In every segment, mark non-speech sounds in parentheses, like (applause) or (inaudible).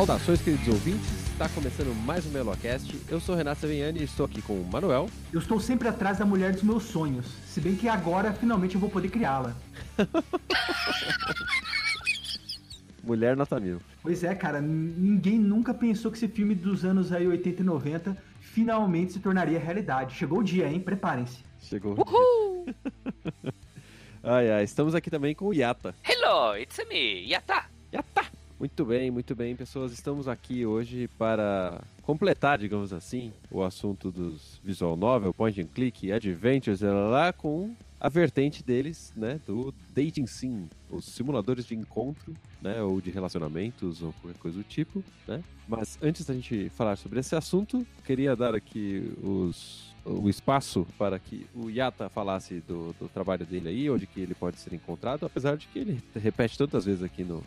Saudações, queridos ouvintes. Está começando mais um Melocast. Eu sou Renato Savignani e estou aqui com o Manuel. Eu estou sempre atrás da mulher dos meus sonhos. Se bem que agora, finalmente, eu vou poder criá-la. (laughs) Mulher nota mil. Pois é, cara. Ninguém nunca pensou que esse filme dos anos aí 80 e 90 finalmente se tornaria realidade. Chegou o dia, hein? Preparem-se. Chegou o dia. (laughs) ai, ai. Estamos aqui também com o Yata. Hello, it's me, Yata. Yata. Muito bem, muito bem, pessoas. Estamos aqui hoje para completar, digamos assim, o assunto dos visual novel, point and click, adventures, lá com a vertente deles, né, do dating sim, os simuladores de encontro, né, ou de relacionamentos ou qualquer coisa do tipo, né? Mas antes da gente falar sobre esse assunto, queria dar aqui os o espaço para que o Yata falasse do, do trabalho dele aí, onde que ele pode ser encontrado, apesar de que ele repete tantas vezes aqui no,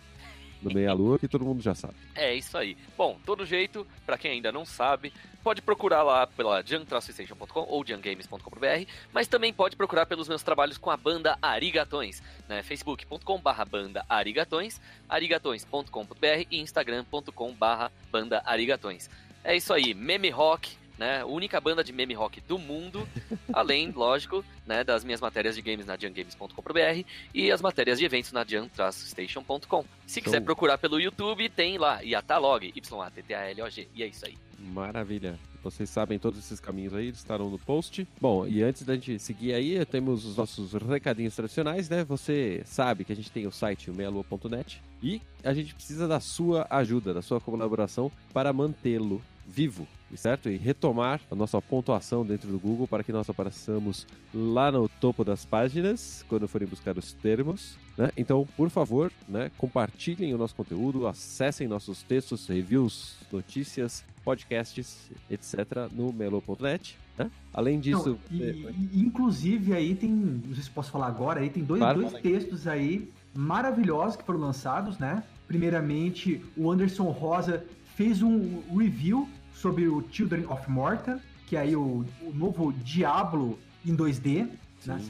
no Meia Lua que todo mundo já sabe. É isso aí. Bom, todo jeito, para quem ainda não sabe, pode procurar lá pela junk-station.com ou junkgames.com.br, mas também pode procurar pelos meus trabalhos com a banda Arigatões, né? facebook.com/barra banda Arigatões, arigatões.com.br e instagram.com/barra banda Arigatões. É isso aí, meme rock, né? Única banda de meme rock do mundo, (laughs) além, lógico, né, das minhas matérias de games na jungames.com.br e as matérias de eventos na junk-station.com. Se quiser então... procurar pelo YouTube, tem lá Yatalog, Y-A-T-T-A-L-O-G. E é isso aí. Maravilha. Vocês sabem todos esses caminhos aí, estarão no post. Bom, e antes da gente seguir aí, temos os nossos recadinhos tradicionais, né? Você sabe que a gente tem o site meialua.net e a gente precisa da sua ajuda, da sua colaboração para mantê-lo vivo, certo? E retomar a nossa pontuação dentro do Google para que nós apareçamos lá no topo das páginas quando forem buscar os termos. Né? Então, por favor, né, compartilhem o nosso conteúdo, acessem nossos textos, reviews, notícias, podcasts, etc. no melo.net. Né? Além disso. Não, e, inclusive aí tem. Não sei se posso falar agora, aí tem dois, claro, dois textos aí maravilhosos que foram lançados, né? Primeiramente, o Anderson Rosa fez um review sobre o Children of Morta, que é aí o, o novo Diablo em 2D. Né?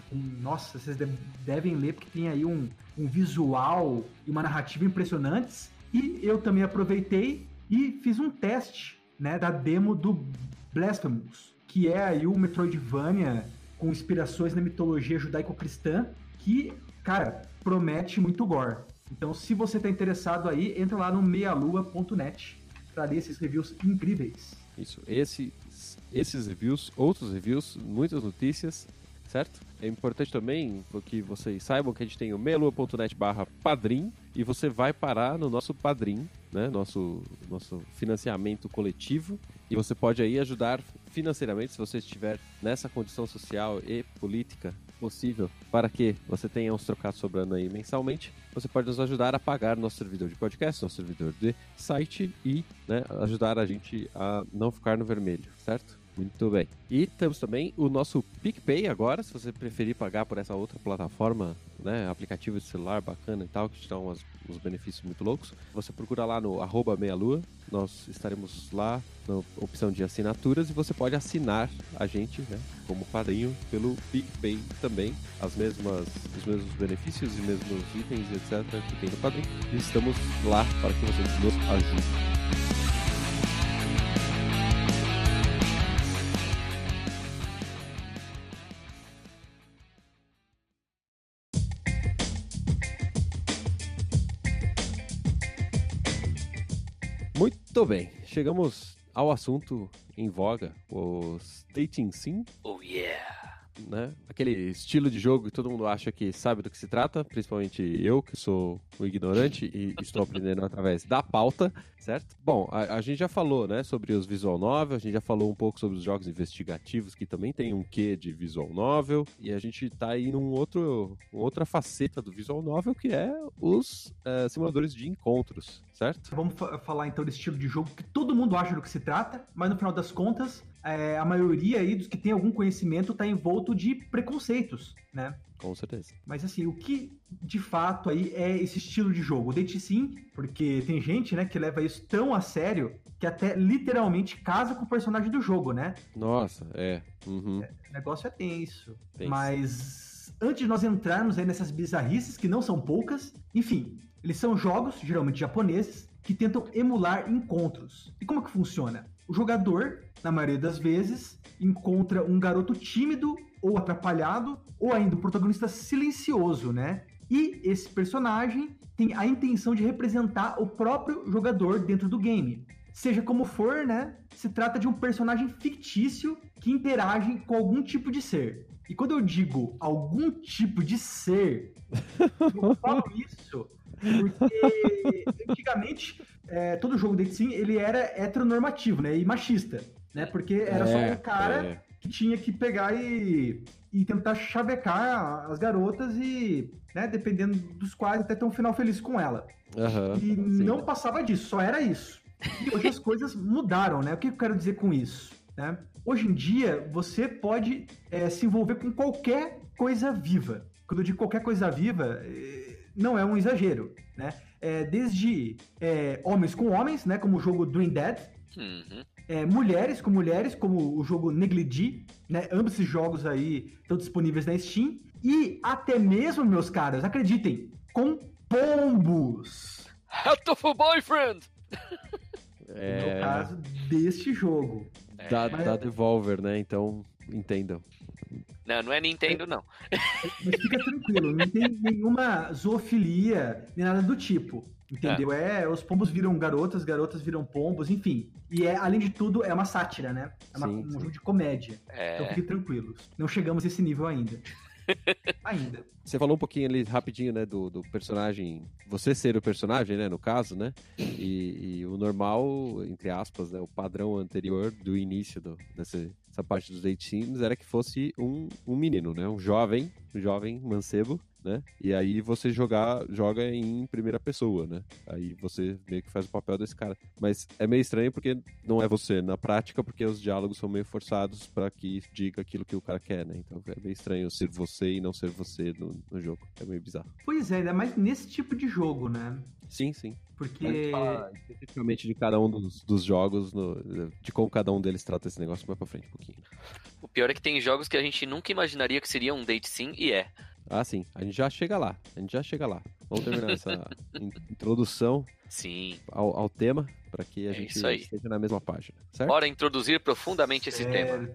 Nossa, vocês devem ler porque tem aí um, um visual e uma narrativa impressionantes. E eu também aproveitei e fiz um teste né, da demo do Blasphemous, que é aí o Metroidvania com inspirações na mitologia judaico-cristã, que, cara, promete muito gore. Então, se você está interessado aí, entra lá no meialua.net ler esses reviews incríveis. Isso, esses, esses reviews, outros reviews, muitas notícias, certo? É importante também que vocês saibam que a gente tem o melua.net barra padrim e você vai parar no nosso padrim, né? Nosso, nosso financiamento coletivo e você pode aí ajudar financeiramente se você estiver nessa condição social e política possível para que você tenha uns trocados sobrando aí mensalmente, você pode nos ajudar a pagar nosso servidor de podcast, nosso servidor de site e né, ajudar a gente a não ficar no vermelho, certo? Muito bem. E temos também o nosso PicPay agora, se você preferir pagar por essa outra plataforma, né, aplicativo de celular bacana e tal, que te dá umas, uns benefícios muito loucos. Você procura lá no arroba meia-lua, nós estaremos lá na opção de assinaturas e você pode assinar a gente, né, como padrinho pelo PicPay também, as mesmas, os mesmos benefícios e mesmos itens, etc, que tem no padrinho. E estamos lá para que vocês nos ajudem. Muito bem, chegamos ao assunto em voga, os dating sim. Oh yeah! Né? Aquele estilo de jogo que todo mundo acha que sabe do que se trata, principalmente eu, que sou o ignorante e estou aprendendo através da pauta, certo? Bom, a, a, gente já falou, né, sobre os visual novel, a gente já falou um pouco sobre os jogos investigativos que também tem um quê de visual novel, e a gente tá aí num outro, outra faceta do visual novel que é os uh, simuladores de encontros, certo? Vamos falar então desse estilo de jogo que todo mundo acha do que se trata, mas no final das contas é, a maioria aí dos que tem algum conhecimento está envolto de preconceitos, né? Com certeza. Mas assim, o que de fato aí é esse estilo de jogo? O Date sim, porque tem gente, né, que leva isso tão a sério que até literalmente casa com o personagem do jogo, né? Nossa, é. Uhum. é o negócio é tenso. tenso. Mas antes de nós entrarmos aí nessas bizarrices, que não são poucas, enfim, eles são jogos, geralmente japoneses, que tentam emular encontros. E como que funciona? O jogador, na maioria das vezes, encontra um garoto tímido ou atrapalhado, ou ainda o um protagonista silencioso, né? E esse personagem tem a intenção de representar o próprio jogador dentro do game. Seja como for, né? Se trata de um personagem fictício que interage com algum tipo de ser. E quando eu digo algum tipo de ser, eu falo isso porque antigamente é, todo jogo de sim ele era heteronormativo, né? E machista, né? Porque era é, só um cara é. que tinha que pegar e, e tentar chavecar as garotas e, né, dependendo dos quais, até ter um final feliz com ela. Uhum, e sim. não passava disso, só era isso. E hoje as (laughs) coisas mudaram, né? O que eu quero dizer com isso? Né? Hoje em dia, você pode é, se envolver com qualquer coisa viva. Quando eu digo qualquer coisa viva, é, não é um exagero, né? É, desde é, homens com homens, né? Como o jogo Dream Dead. Uhum. É, mulheres com mulheres, como o jogo Negligee, né? Ambos esses jogos aí estão disponíveis na Steam. E até mesmo, meus caras, acreditem, com pombos. Hatoful Boyfriend! É... No caso deste jogo. É... Da, da Devolver, né? Então, entendam. Não, não é Nintendo, não. Mas fica tranquilo, não tem nenhuma zoofilia, nem nada do tipo. Entendeu? É. é. os pombos viram garotas, garotas viram pombos, enfim. E é, além de tudo, é uma sátira, né? É uma, sim, um sim. jogo de comédia. É. Então fiquem tranquilos. Não chegamos a esse nível ainda. (laughs) ainda. Você falou um pouquinho ali rapidinho, né, do, do personagem, você ser o personagem, né, no caso, né, e, e o normal, entre aspas, né, o padrão anterior do início do, dessa, dessa parte dos date sims era que fosse um, um menino, né, um jovem, um jovem mancebo, né? E aí você jogar, joga em primeira pessoa, né? Aí você meio que faz o papel desse cara. Mas é meio estranho porque não é você na prática, porque os diálogos são meio forçados para que diga aquilo que o cara quer, né? Então é meio estranho ser você e não ser você no, no jogo. É meio bizarro. Pois é, ainda mais nesse tipo de jogo, né? Sim, sim. Porque. especificamente de cada um dos, dos jogos, no, de como cada um deles trata esse negócio mais pra frente um pouquinho. O pior é que tem jogos que a gente nunca imaginaria que seria um date sim e é. Ah, sim. A gente já chega lá. A gente já chega lá. Vamos terminar essa (laughs) introdução sim. Ao, ao tema, para que a é gente esteja na mesma página. Certo? Bora introduzir profundamente certo. esse tema.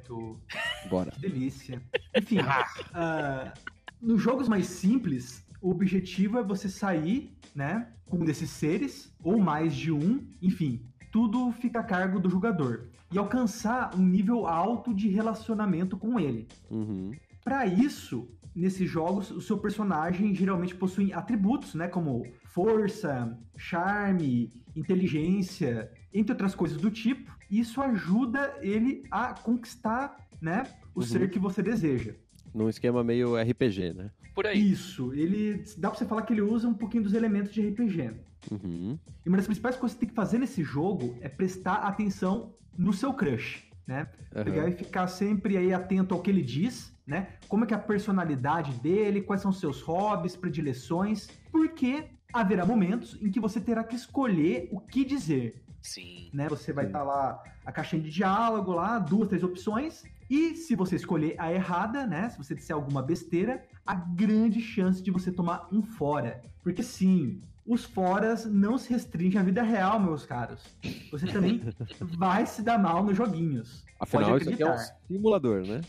Bora. Que delícia. Enfim, uh, (laughs) nos jogos mais simples, o objetivo é você sair, né, com um desses seres, ou mais de um, enfim, tudo fica a cargo do jogador. E alcançar um nível alto de relacionamento com ele. Uhum. Para isso, nesses jogos, o seu personagem geralmente possui atributos, né, como força, charme, inteligência, entre outras coisas do tipo. E isso ajuda ele a conquistar, né, o uhum. ser que você deseja. Num esquema meio RPG, né? Por aí. Isso, ele dá pra você falar que ele usa um pouquinho dos elementos de RPG. Uhum. E uma das principais coisas que você tem que fazer nesse jogo é prestar atenção no seu crush, né? Uhum. Pegar e ficar sempre aí atento ao que ele diz, né? Como é que é a personalidade dele, quais são seus hobbies, predileções, porque haverá momentos em que você terá que escolher o que dizer. Sim. Né? Você vai estar tá lá a caixinha de diálogo lá, duas, três opções, e se você escolher a errada, né? Se você disser alguma besteira, a grande chance de você tomar um fora. Porque sim, os foras não se restringem à vida real, meus caros. Você também (laughs) vai se dar mal nos joguinhos. Afinal, isso aqui é um simulador, né?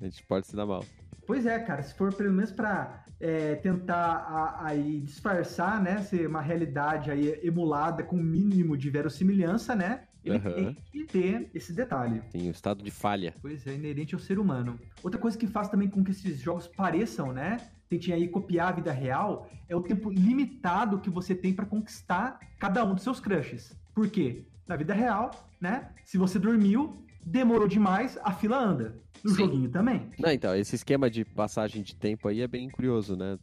A gente pode se dar mal. Pois é, cara, se for pelo menos pra é, tentar aí disfarçar, né, ser uma realidade aí emulada com o mínimo de verossimilhança, né? Ele uhum. tem que ter esse detalhe. Tem o estado de falha. Pois é, inerente ao ser humano. Outra coisa que faz também com que esses jogos pareçam, né? Tentem aí copiar a vida real, é o tempo limitado que você tem para conquistar cada um dos seus crushes. Por quê? Na vida real, né? Se você dormiu, demorou demais, a fila anda. No Sim. joguinho também. Não, então, esse esquema de passagem de tempo aí é bem curioso, né?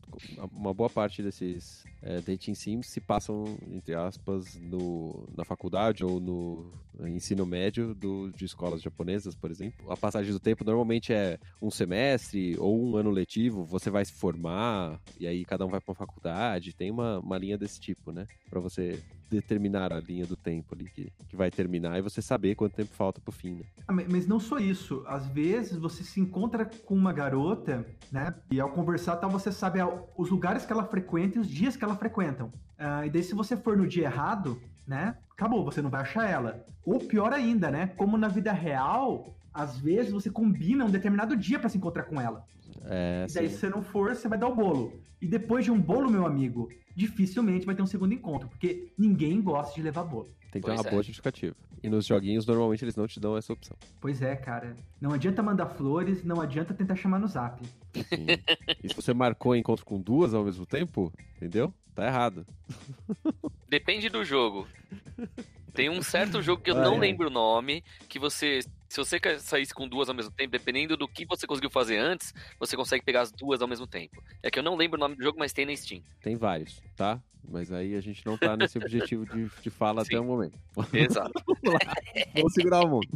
Uma boa parte desses é, dating sims se passam, entre aspas, no, na faculdade ou no ensino médio do, de escolas japonesas, por exemplo. A passagem do tempo normalmente é um semestre ou um ano letivo, você vai se formar e aí cada um vai para uma faculdade, tem uma, uma linha desse tipo, né? Para você determinar a linha do tempo ali que, que vai terminar e você saber quanto tempo falta pro fim, né? Ah, mas não só isso, às vezes você se encontra com uma garota, né? E ao conversar tal, você sabe os lugares que ela frequenta e os dias que ela frequentam. Uh, e daí, se você for no dia errado, né? Acabou, você não vai achar ela. Ou pior ainda, né? Como na vida real, às vezes você combina um determinado dia para se encontrar com ela. É, e daí, sim. se você não for, você vai dar o bolo. E depois de um bolo, meu amigo, dificilmente vai ter um segundo encontro, porque ninguém gosta de levar bolo. Tem que ter uma é. boa justificativa. E nos joguinhos, normalmente, eles não te dão essa opção. Pois é, cara. Não adianta mandar flores, não adianta tentar chamar no zap. Sim. E se você marcou encontro com duas ao mesmo tempo, entendeu? Tá errado. (laughs) Depende do jogo. Tem um certo jogo que eu ah, não é. lembro o nome, que você se você saísse com duas ao mesmo tempo, dependendo do que você conseguiu fazer antes, você consegue pegar as duas ao mesmo tempo. É que eu não lembro o nome do jogo, mas tem na Steam. Tem vários, tá? Mas aí a gente não tá nesse objetivo de, de fala (laughs) Sim. até o momento. Exato. Vamos (laughs) lá. Vamos segurar o mundo.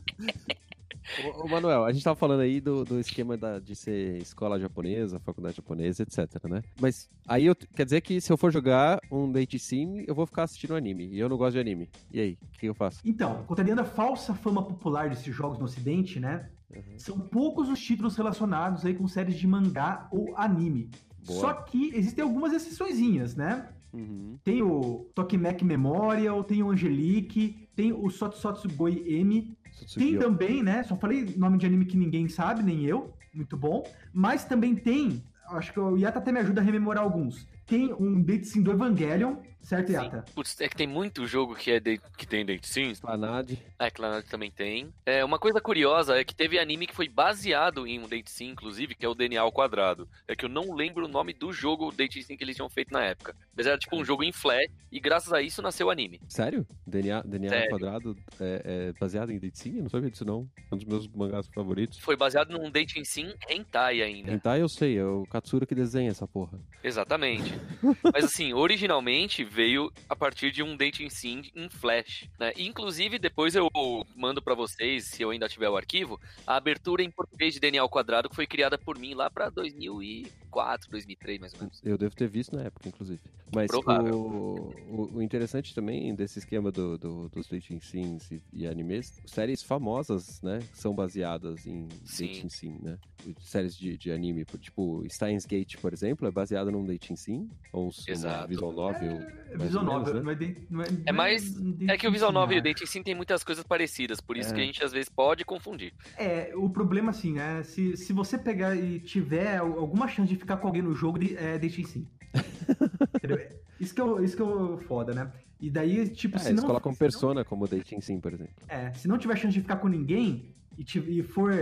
Ô, Manuel, a gente tava falando aí do, do esquema da, de ser escola japonesa, faculdade japonesa, etc, né? Mas aí eu, quer dizer que se eu for jogar um date sim, eu vou ficar assistindo anime. E eu não gosto de anime. E aí, o que eu faço? Então, contrariando a falsa fama popular desses jogos no ocidente, né? Uhum. São poucos os títulos relacionados aí com séries de mangá ou anime. Boa. Só que existem algumas exceçõezinhas, né? Uhum. Tem o Tokimek Memorial, tem o Angelique, tem o Sotsotsu Goi M, tem também, né? Só falei nome de anime que ninguém sabe, nem eu. Muito bom. Mas também tem. Acho que o Yata até me ajuda a rememorar alguns. Tem um Sim do Evangelion, Certo, Yata? Putz, é que tem muito jogo que, é de, que tem date sim. Clanad. É, Clanad também tem. É, uma coisa curiosa é que teve anime que foi baseado em um date sim, inclusive, que é o DNA ao quadrado. É que eu não lembro o nome do jogo date sim que eles tinham feito na época. Mas era tipo um jogo em flash e graças a isso nasceu o anime. Sério? DNA, DNA Sério? ao quadrado é, é, baseado em date sim? Eu não sabia disso não. É um dos meus mangás favoritos. Foi baseado num date sim hentai ainda. Hentai eu sei, é o Katsura que desenha essa porra. Exatamente. (laughs) Mas assim, originalmente veio a partir de um dating sim em Flash, né? Inclusive, depois eu mando para vocês, se eu ainda tiver o arquivo, a abertura em português de DNA ao quadrado que foi criada por mim lá para 2004, 2003, mais ou menos. Eu devo ter visto na época, inclusive. Mas o, o, o, interessante também desse esquema do, do dos dating sims e, e, animes, séries famosas, né, são baseadas em sim. dating sim, né? Séries de, de anime, tipo Steins Gate, por exemplo, é baseado num dating sim, ou uma visual novel. É, visual novel, né? não é, de, não é, é mais. É que o visual novel e o dating sim tem muitas coisas parecidas, por isso é. que a gente às vezes pode confundir. É, o problema assim, né? Se, se você pegar e tiver alguma chance de ficar com alguém no jogo, é dating sim. (laughs) isso que, é, isso que é foda, né? E daí, tipo, é, se eles não. colocam persona não, como dating sim, por exemplo. É, se não tiver chance de ficar com ninguém e, e for,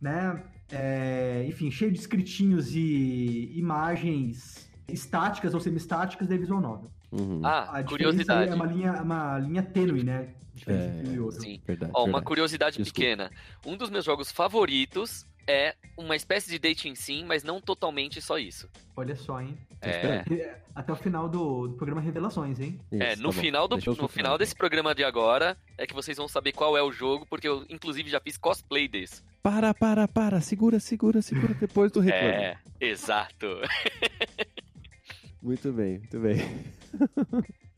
né? É, enfim, cheio de scriptinhos e imagens estáticas ou semi-estáticas da visual novel. Uhum. Ah, a curiosidade. É uma linha, uma linha tênue, né? É, sim. Verdade, Ó, verdade. uma curiosidade Desculpa. pequena. Um dos meus jogos favoritos é uma espécie de dating sim, mas não totalmente só isso. Olha só, hein? É. Até o final do, do programa Revelações, hein? Isso, é, no tá final, do, no final desse programa de agora é que vocês vão saber qual é o jogo, porque eu, inclusive, já fiz cosplay desse. Para, para, para, segura, segura, segura depois do reclame. É, exato. (laughs) muito bem, muito bem. (laughs)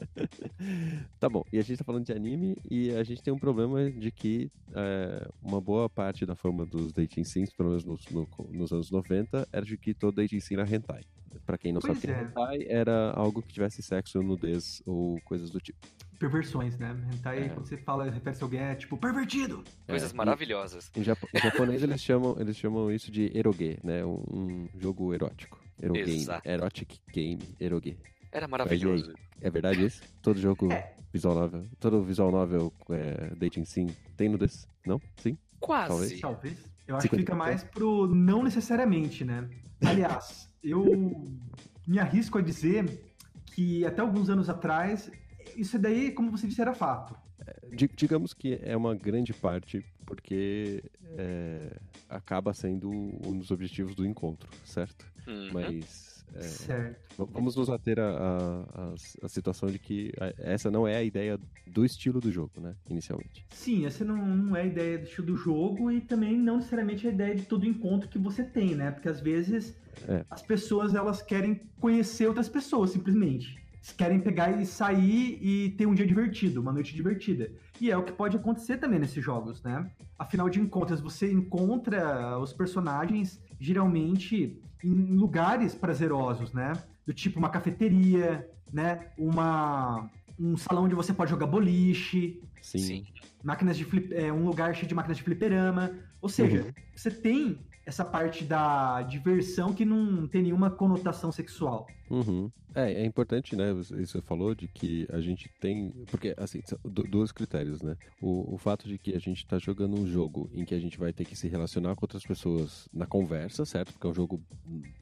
tá bom, e a gente tá falando de anime e a gente tem um problema de que é, uma boa parte da fama dos dating sims, pelo menos nos, no, nos anos 90, era de que todo dating sim era hentai. Pra quem não pois sabe o que é hentai, era algo que tivesse sexo, nudez ou coisas do tipo. perversões, né? Hentai, É. quando você fala, refere-se a alguém, é tipo, pervertido! Coisas É, e- maravilhosas. Em, japo- em japonês eles chamam, eles chamam isso de eroge, né? Um, um jogo erótico. Exato. Erotic game. Eroge. Era maravilhoso. É verdade isso? Todo jogo É. visual novel. Todo visual novel é, dating sim tem nudez? Não? Sim? Quase. Talvez. Talvez. Eu acho que 50%. fica mais pro não necessariamente, né? Aliás, (laughs) eu me arrisco a dizer que até alguns anos atrás, isso daí, como você disse, era fato. Di- digamos que é uma grande parte porque é, acaba sendo um dos objetivos do encontro, certo? Uhum. Mas é, Certo. vamos nos ater à a, a, a situação de que essa não é a ideia do estilo do jogo, né? Inicialmente. Sim, essa não, não é a ideia do estilo do jogo e também não necessariamente a ideia de todo encontro que você tem, né? Porque às vezes É. as pessoas elas querem conhecer outras pessoas, simplesmente. Querem pegar e sair e ter um dia divertido, uma noite divertida. E é o que pode acontecer também nesses jogos, né? Afinal de contas, você encontra os personagens geralmente em lugares prazerosos, né? Do tipo uma cafeteria, né? Uma um salão onde você pode jogar boliche, Sim. Sim. máquinas de flip, é, um lugar cheio de máquinas de fliperama. Ou seja, Uhum. você tem essa parte da diversão que não tem nenhuma conotação sexual. Uhum. É, é importante, né? Você falou de que a gente tem. Porque, assim, são do- dois critérios, né? O, o fato de que a gente tá jogando um jogo em que a gente vai ter que se relacionar com outras pessoas na conversa, certo? Porque é um jogo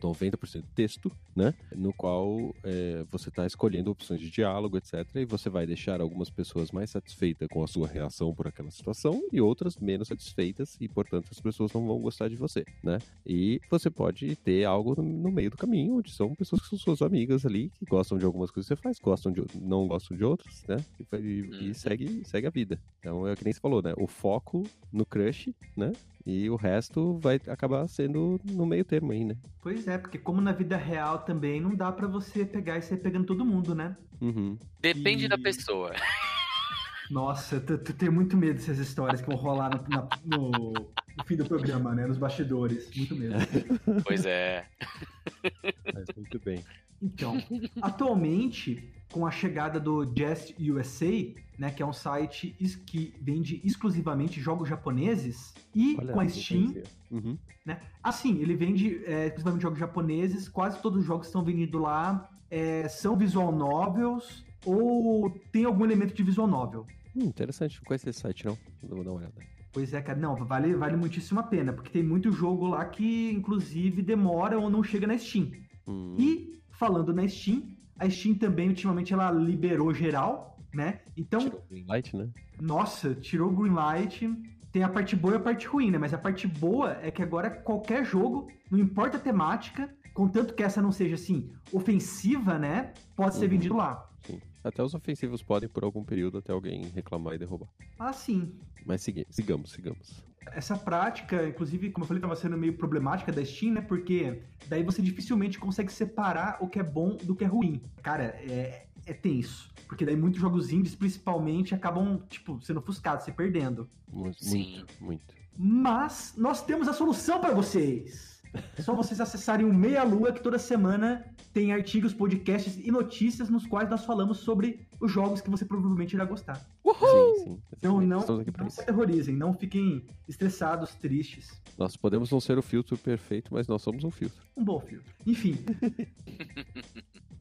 90% texto, né? No qual é, você tá escolhendo opções de diálogo, etc. E você vai deixar algumas pessoas mais satisfeitas com a sua reação por aquela situação e outras menos satisfeitas e, portanto, as pessoas não vão gostar de você, né? E você pode ter algo no- no meio do caminho, onde são pessoas que são suas amigas ali, que gostam de algumas coisas que você faz, gostam de, não gostam de outras, né? E, e- e Uhum. segue, segue a vida. Então é o que nem você falou, né? O foco no crush, né? E o resto vai acabar sendo no meio termo aí, né? Pois é, porque como na vida real também não dá pra você pegar e sair pegando todo mundo, né? Uhum. Depende E- da pessoa. Nossa, eu tenho muito medo dessas histórias que vão rolar no, na- no- no fim do programa, né? Nos bastidores. Muito medo. (laughs) Pois é. Mas muito bem. Então, (laughs) atualmente, com a chegada do Just USA, né, que é um site que vende exclusivamente jogos japoneses, e Olha, com a Steam. Uhum. né? Assim, ele vende é, exclusivamente jogos japoneses, quase todos os jogos que estão vendidos lá é, são visual novels ou tem algum elemento de visual novel. Hum, interessante, não conhecia esse site, não. Vou dar uma olhada. Pois é, cara, não, vale, vale muitíssimo a pena, porque tem muito jogo lá que, inclusive, demora ou não chega na Steam. Hum, E, falando na Steam, a Steam também, ultimamente, ela liberou geral, né? Então, tirou o Greenlight, né? nossa, tirou o Greenlight. Tem a parte boa e a parte ruim, né? Mas a parte boa é que agora qualquer jogo, não importa a temática, contanto que essa não seja, assim, ofensiva, né? Pode ser Uhum. vendido lá. Sim. Até os ofensivos podem por algum período até alguém reclamar e derrubar. Ah, sim. Mas sigamos, sigamos. Essa prática, inclusive, como eu falei, estava sendo meio problemática da Steam, né? Porque daí você dificilmente consegue separar o que é bom do que é ruim. Cara, é, é tenso. Porque daí muitos jogos indies, principalmente, acabam, tipo, sendo ofuscados, se perdendo. Mu- Sim. Muito, muito. Mas nós temos a solução para vocês. É só vocês acessarem o Meia Lua, que toda semana tem artigos, podcasts e notícias nos quais nós falamos sobre os jogos que você provavelmente irá gostar. Sim, sim. Então não, não se aterrorizem, não fiquem estressados, tristes. Nós podemos não ser o filtro perfeito, mas nós somos um filtro. Um bom filtro. Enfim.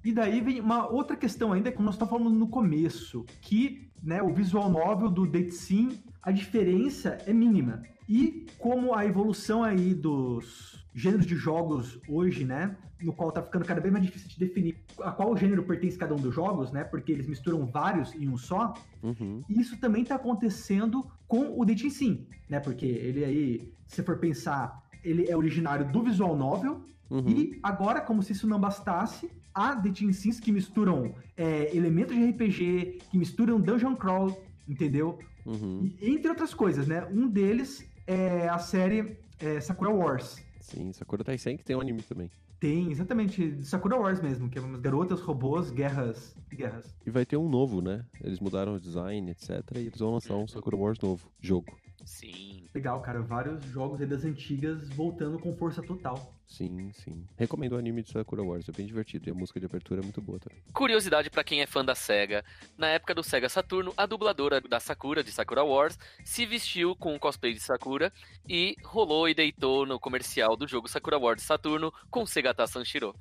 e daí vem uma outra questão ainda, como nós estávamos falando no começo, que né, o visual novel do Date Sim, a diferença é mínima. E como a evolução aí dos gêneros de jogos hoje, né, no qual tá ficando cada vez mais difícil de definir a qual gênero pertence cada um dos jogos, né, porque eles misturam vários em um só, Uhum. e isso também está acontecendo com o Dating Sim, né? Porque ele aí, se for pensar, ele é originário do visual novel Uhum. e agora, como se isso não bastasse, há Dating Sims que misturam é, elementos de RPG, que misturam dungeon crawl, entendeu? Uhum. E, entre outras coisas, né? Um deles é a série é, Sakura Wars. Sim, Sakura Taisen que tem um anime também. Tem exatamente Sakura Wars mesmo, que é umas garotas, robôs, guerras, guerras. E vai ter um novo, né? Eles mudaram o design, etc. E eles vão lançar um Sakura Wars novo, jogo. Sim. Legal, cara. Vários jogos aí das antigas voltando com força total. Sim, sim. Recomendo o anime de Sakura Wars, é bem divertido. E a música de abertura é muito boa também. Curiosidade pra quem é fã da SEGA. Na época do SEGA Saturno, a dubladora da Sakura, de Sakura Wars, se vestiu com o cosplay de Sakura e rolou e deitou no comercial do jogo Sakura Wars Saturno com Segata Sanshiro.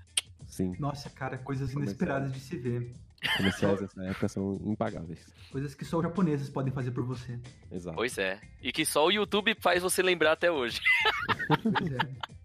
Sim. Nossa, cara, coisas inesperadas de se ver. Comerciais dessa época são impagáveis. Coisas que só os japoneses podem fazer por você. Exato. Pois é. E que só o YouTube faz você lembrar até hoje. Pois é. (laughs)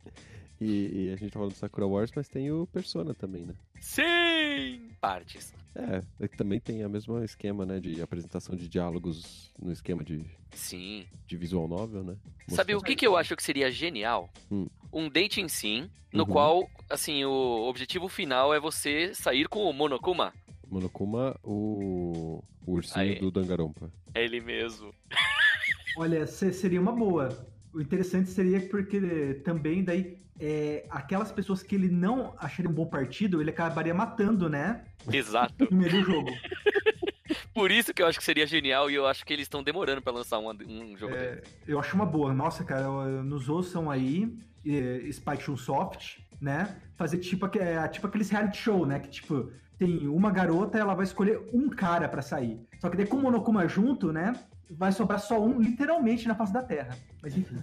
E, e a gente tá falando do Sakura Wars, mas tem o Persona também, né? Sim! Partes. É, é também tem o mesmo esquema, né? De apresentação de diálogos no esquema de, Sim. de visual novel, né? Sabe o que, que eu acho que seria genial? Hum. Um dating sim, no Uhum. qual, assim, o objetivo final é você sair com o Monokuma. Monokuma, o, o ursinho Aí. do Dangarompa. É ele mesmo. (laughs) Olha, se- seria uma boa. O interessante seria porque também daí é, aquelas pessoas que ele não acharia um bom partido, ele acabaria matando, né? Exato. (laughs) No meio do jogo. (laughs) Por isso que eu acho que seria genial e eu acho que eles estão demorando pra lançar um, um jogo É, desse. eu acho uma boa. Nossa, cara, nos ouçam aí, é, Spike Chunsoft, né? Fazer tipo, é, tipo aqueles reality show, né? Que tipo, tem uma garota, ela vai escolher um cara pra sair. Só que daí com o Monokuma junto, né? Vai sobrar só um, literalmente, na face da Terra. Mas enfim.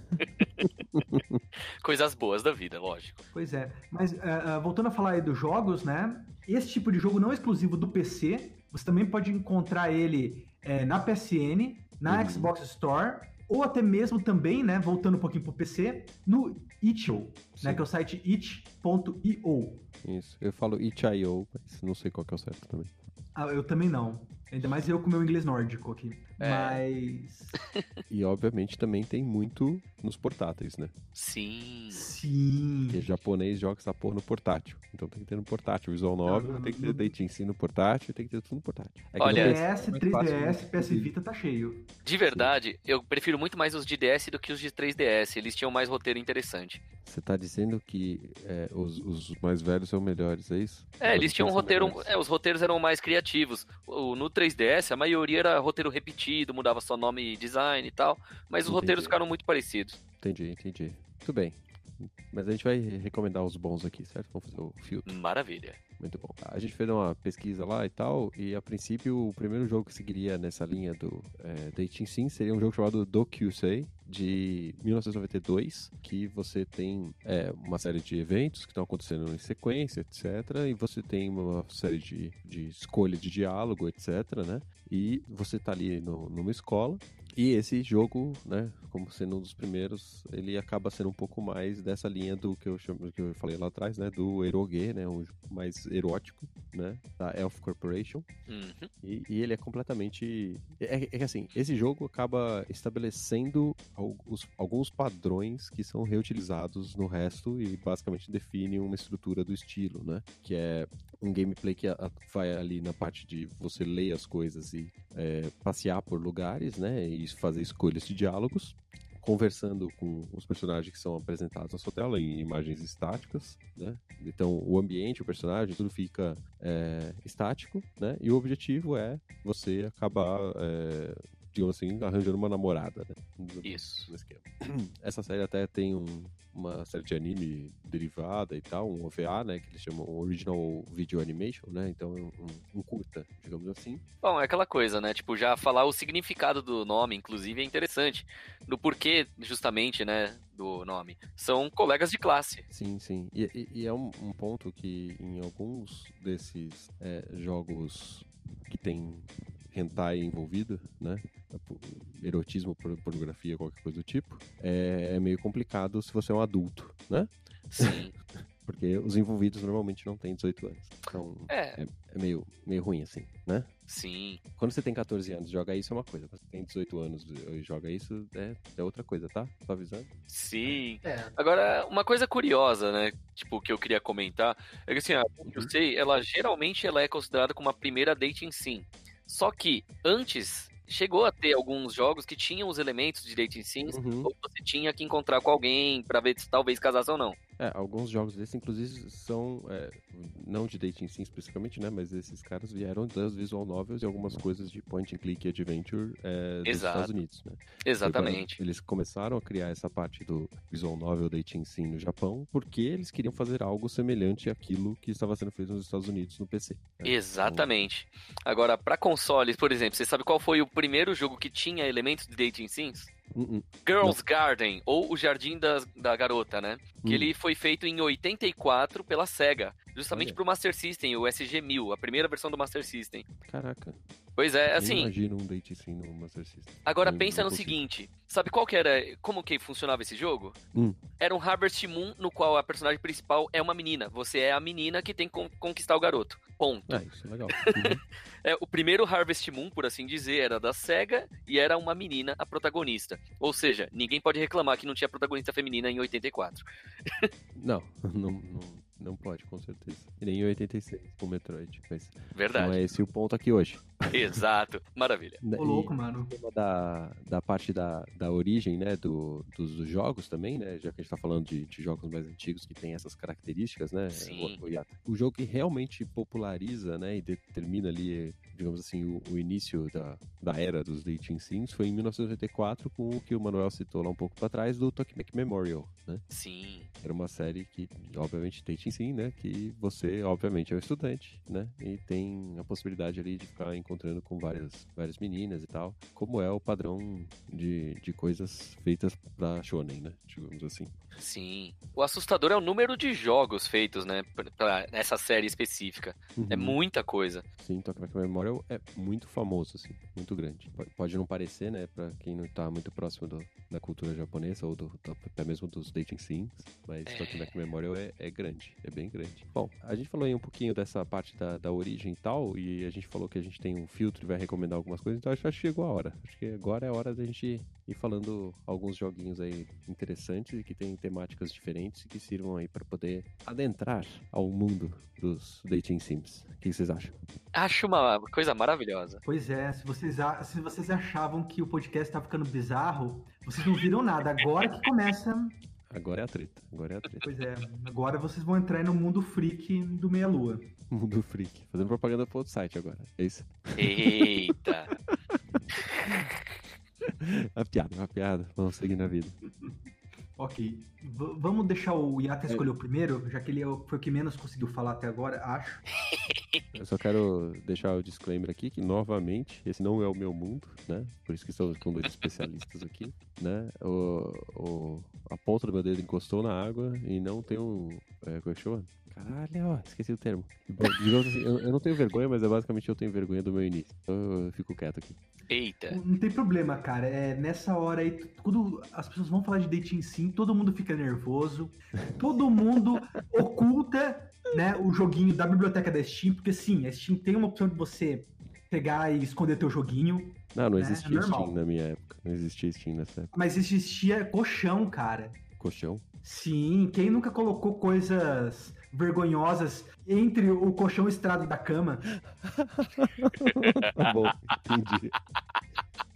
(laughs) Coisas boas da vida, lógico. Pois é. Mas ah, voltando a falar aí dos jogos, né? Esse tipo de jogo não é exclusivo do PC. Você também pode encontrar ele eh, na PSN, na Uhum. Xbox Store, ou até mesmo também, né? Voltando um pouquinho pro PC, no itch.io, né? Que é o site itch.io. Isso. Eu falo itch.io, mas não sei qual que é o certo também. Ah, eu também não. Ainda mais eu com meu inglês nórdico aqui. É. Mas. E obviamente também tem muito nos portáteis, né? Sim. Sim. Porque japonês joga essa porra no portátil. Então tem que ter no portátil. Visual novel, não, tem que não. ter dating sim no portátil, tem que ter tudo no portátil. É Olha, DS, PC é mais fácil, 3DS, né? PS Vita tá cheio. De verdade, eu prefiro muito mais os de DS do que os de 3DS. Eles tinham mais roteiro interessante. Você tá dizendo que é, os, os mais velhos são melhores, é isso? É, eles tinham um roteiro. É, os roteiros eram mais criativos. O- no 3DS, a maioria era roteiro repetido, mudava só nome e design e tal. Mas os Entendi. roteiros ficaram muito parecidos. Entendi, entendi. Muito bem. Mas a gente vai recomendar os bons aqui, certo? Vamos fazer o filtro. Maravilha. Muito bom. A gente fez uma pesquisa lá e tal, e a princípio o primeiro jogo que seguiria nessa linha do é, Dating Sim seria um jogo chamado Dokusei, de 1992, que você tem é, uma série de eventos que estão acontecendo em sequência, etc. E você tem uma série de, de escolha de diálogo, etc. Né? E você tá ali no- numa escola. E esse jogo, né, como sendo um dos primeiros, ele acaba sendo um pouco mais dessa linha do que eu chamo, que eu falei lá atrás, né, do eroge, né, um jogo mais erótico, né, da Elf Corporation. Uhum. E, e ele é completamente. É, é que assim, esse jogo acaba estabelecendo alguns, alguns padrões que são reutilizados no resto e basicamente define uma estrutura do estilo, né? Que é um gameplay que a- a- vai ali na parte de você ler as coisas e é, passear por lugares, né? E fazer escolhas de diálogos. Conversando com os personagens que são apresentados na sua tela em imagens estáticas, né? Então, o ambiente, o personagem, tudo fica é, estático, né? E o objetivo é você acabar, é, digamos assim, arranjando uma namorada, né? No- Isso. no esquema. Essa série até tem um- uma série de anime derivada e tal, um OVA, né? Que eles chamam Original Video Animation, né? Então é um, um curta, digamos assim. Bom, é aquela coisa, né? Tipo, já falar o significado do nome, inclusive, é interessante. Do porquê, justamente, né? Do nome. São colegas de classe. Sim, sim. E, e- e é um, um ponto que em alguns desses é, jogos que tem hentai envolvido, né? Erotismo, por- pornografia, qualquer coisa do tipo, é, é meio complicado se você é um adulto, né? Sim. (laughs) Porque os envolvidos normalmente não têm 18 anos. Então É, é, é meio, meio ruim assim, né? sim. Quando você tem 14 anos e joga isso é uma coisa. Quando você tem 18 anos e joga isso é, é outra coisa, tá? Só avisando. Sim. É. Agora, uma coisa curiosa, né? Tipo, que eu queria comentar, é que assim, a eu sei, ela geralmente ela é considerada como a primeira dating sim. Só que antes chegou a ter alguns jogos que tinham os elementos de dating sims, Uhum. ou você tinha que encontrar com alguém pra ver se talvez casasse ou não. É, alguns jogos desses, inclusive, são, é, não de dating sim especificamente, né, mas esses caras vieram das visual novels e algumas coisas de point and click adventure é, dos. Estados Unidos, né. Exatamente. Eles começaram a criar essa parte do visual novel dating sim no Japão porque eles queriam fazer algo semelhante àquilo que estava sendo feito nos Estados Unidos no PC. né. Exatamente. Agora, pra consoles, por exemplo, você sabe qual foi o primeiro jogo que tinha elementos de dating sims? Hum, hum. Girls Garden, ou O Jardim das, da Garota, né? Que Hum. ele foi feito em 84 pela SEGA, justamente Olha. pro Master System, o SG-1000, a primeira versão do Master System. Caraca. Pois é, assim, imagino um dating sim no Master System. agora Não- pensa não no consigo. seguinte, sabe qual que era, como que funcionava esse jogo? Hum. Era um Harvest Moon no qual a personagem principal é uma menina, você é a menina que tem que con- conquistar o garoto, ponto. Ah, isso é legal. (laughs) É, o primeiro Harvest Moon, por assim dizer, era da SEGA e era uma menina a protagonista. Ou seja, ninguém pode reclamar que não tinha protagonista feminina em 84. (laughs) não, não, não, não pode, com certeza. E nem em 86, com o Metroid. Mas Verdade. não é esse o ponto aqui hoje. (laughs) Exato. Maravilha. Ô, louco, mano. da, da parte da, da origem, né, do, dos, dos jogos também, né, já que a gente tá falando de, de jogos mais antigos que tem essas características, né, Sim. o, o, o jogo que realmente populariza, né, e determina ali, digamos assim, o, o início da, da era dos dating sims foi em 1984 com o que o Manuel citou lá um pouco pra trás do Tokimeki Memorial, né, Sim. era uma série que, obviamente, dating sim, né, que você, obviamente, é um estudante, né, e tem a possibilidade ali de ficar encontrando com várias, várias meninas e tal, como é o padrão de, de coisas feitas pra shonen, né, digamos assim. Sim. O assustador é o número de jogos feitos, né? Pra, essa série específica. É Uhum. muita coisa. Sim, Tokimeki Memorial é muito famoso, assim, muito grande. Pode- não parecer, né, pra quem não tá muito próximo do- da cultura japonesa ou do, do- até mesmo dos dating sims, mas É. Tokimeki Memorial é, é grande, é bem grande. Bom, a gente falou aí um pouquinho dessa parte da, da origem e tal, e a gente falou que a gente tem um filtro e vai recomendar algumas coisas, então acho que chegou a hora. Acho que agora é a hora da gente ir falando alguns joguinhos aí interessantes e que tem temáticas diferentes e que sirvam aí pra poder adentrar ao mundo dos dating sims. O que vocês acham? Acho uma coisa maravilhosa. Pois é, se vocês, a- se vocês achavam que o podcast tá ficando bizarro, vocês não viram nada. Agora que começa. Agora é a treta. Agora é a treta. Pois é, agora vocês vão entrar no mundo freak do Meia Lua. (laughs) Mundo Freak. Fazendo propaganda pro outro site agora. É isso? Eita. (laughs) A piada, a piada. Vamos seguir na vida. Ok. V- vamos deixar o Yata escolher o primeiro, já que ele é o- foi o que menos conseguiu falar até agora, acho. Eu só quero deixar o disclaimer aqui que, novamente, esse não é o meu mundo, né? Por isso que estamos com dois especialistas aqui, né? O, o- a ponta do meu dedo encostou na água e não tem um... É, como é que chama? Caralho, ó, esqueci o termo. Digamos assim, eu, eu não tenho vergonha, mas é basicamente eu tenho vergonha do meu início. Então eu fico quieto aqui. Eita. Não tem problema, cara. É, nessa hora aí, quando as pessoas vão falar de dating sim, todo mundo fica nervoso. Todo mundo (laughs) oculta né, o joguinho da biblioteca da Steam, porque sim, a Steam tem uma opção de você pegar e esconder teu joguinho, Não, não É, existia normal. Steam na minha época. Não existia Steam nessa época. mas existia colchão, cara. Colchão? Sim, quem nunca colocou coisas vergonhosas entre o colchão e o estrado da cama? tá (laughs) bom, entendi.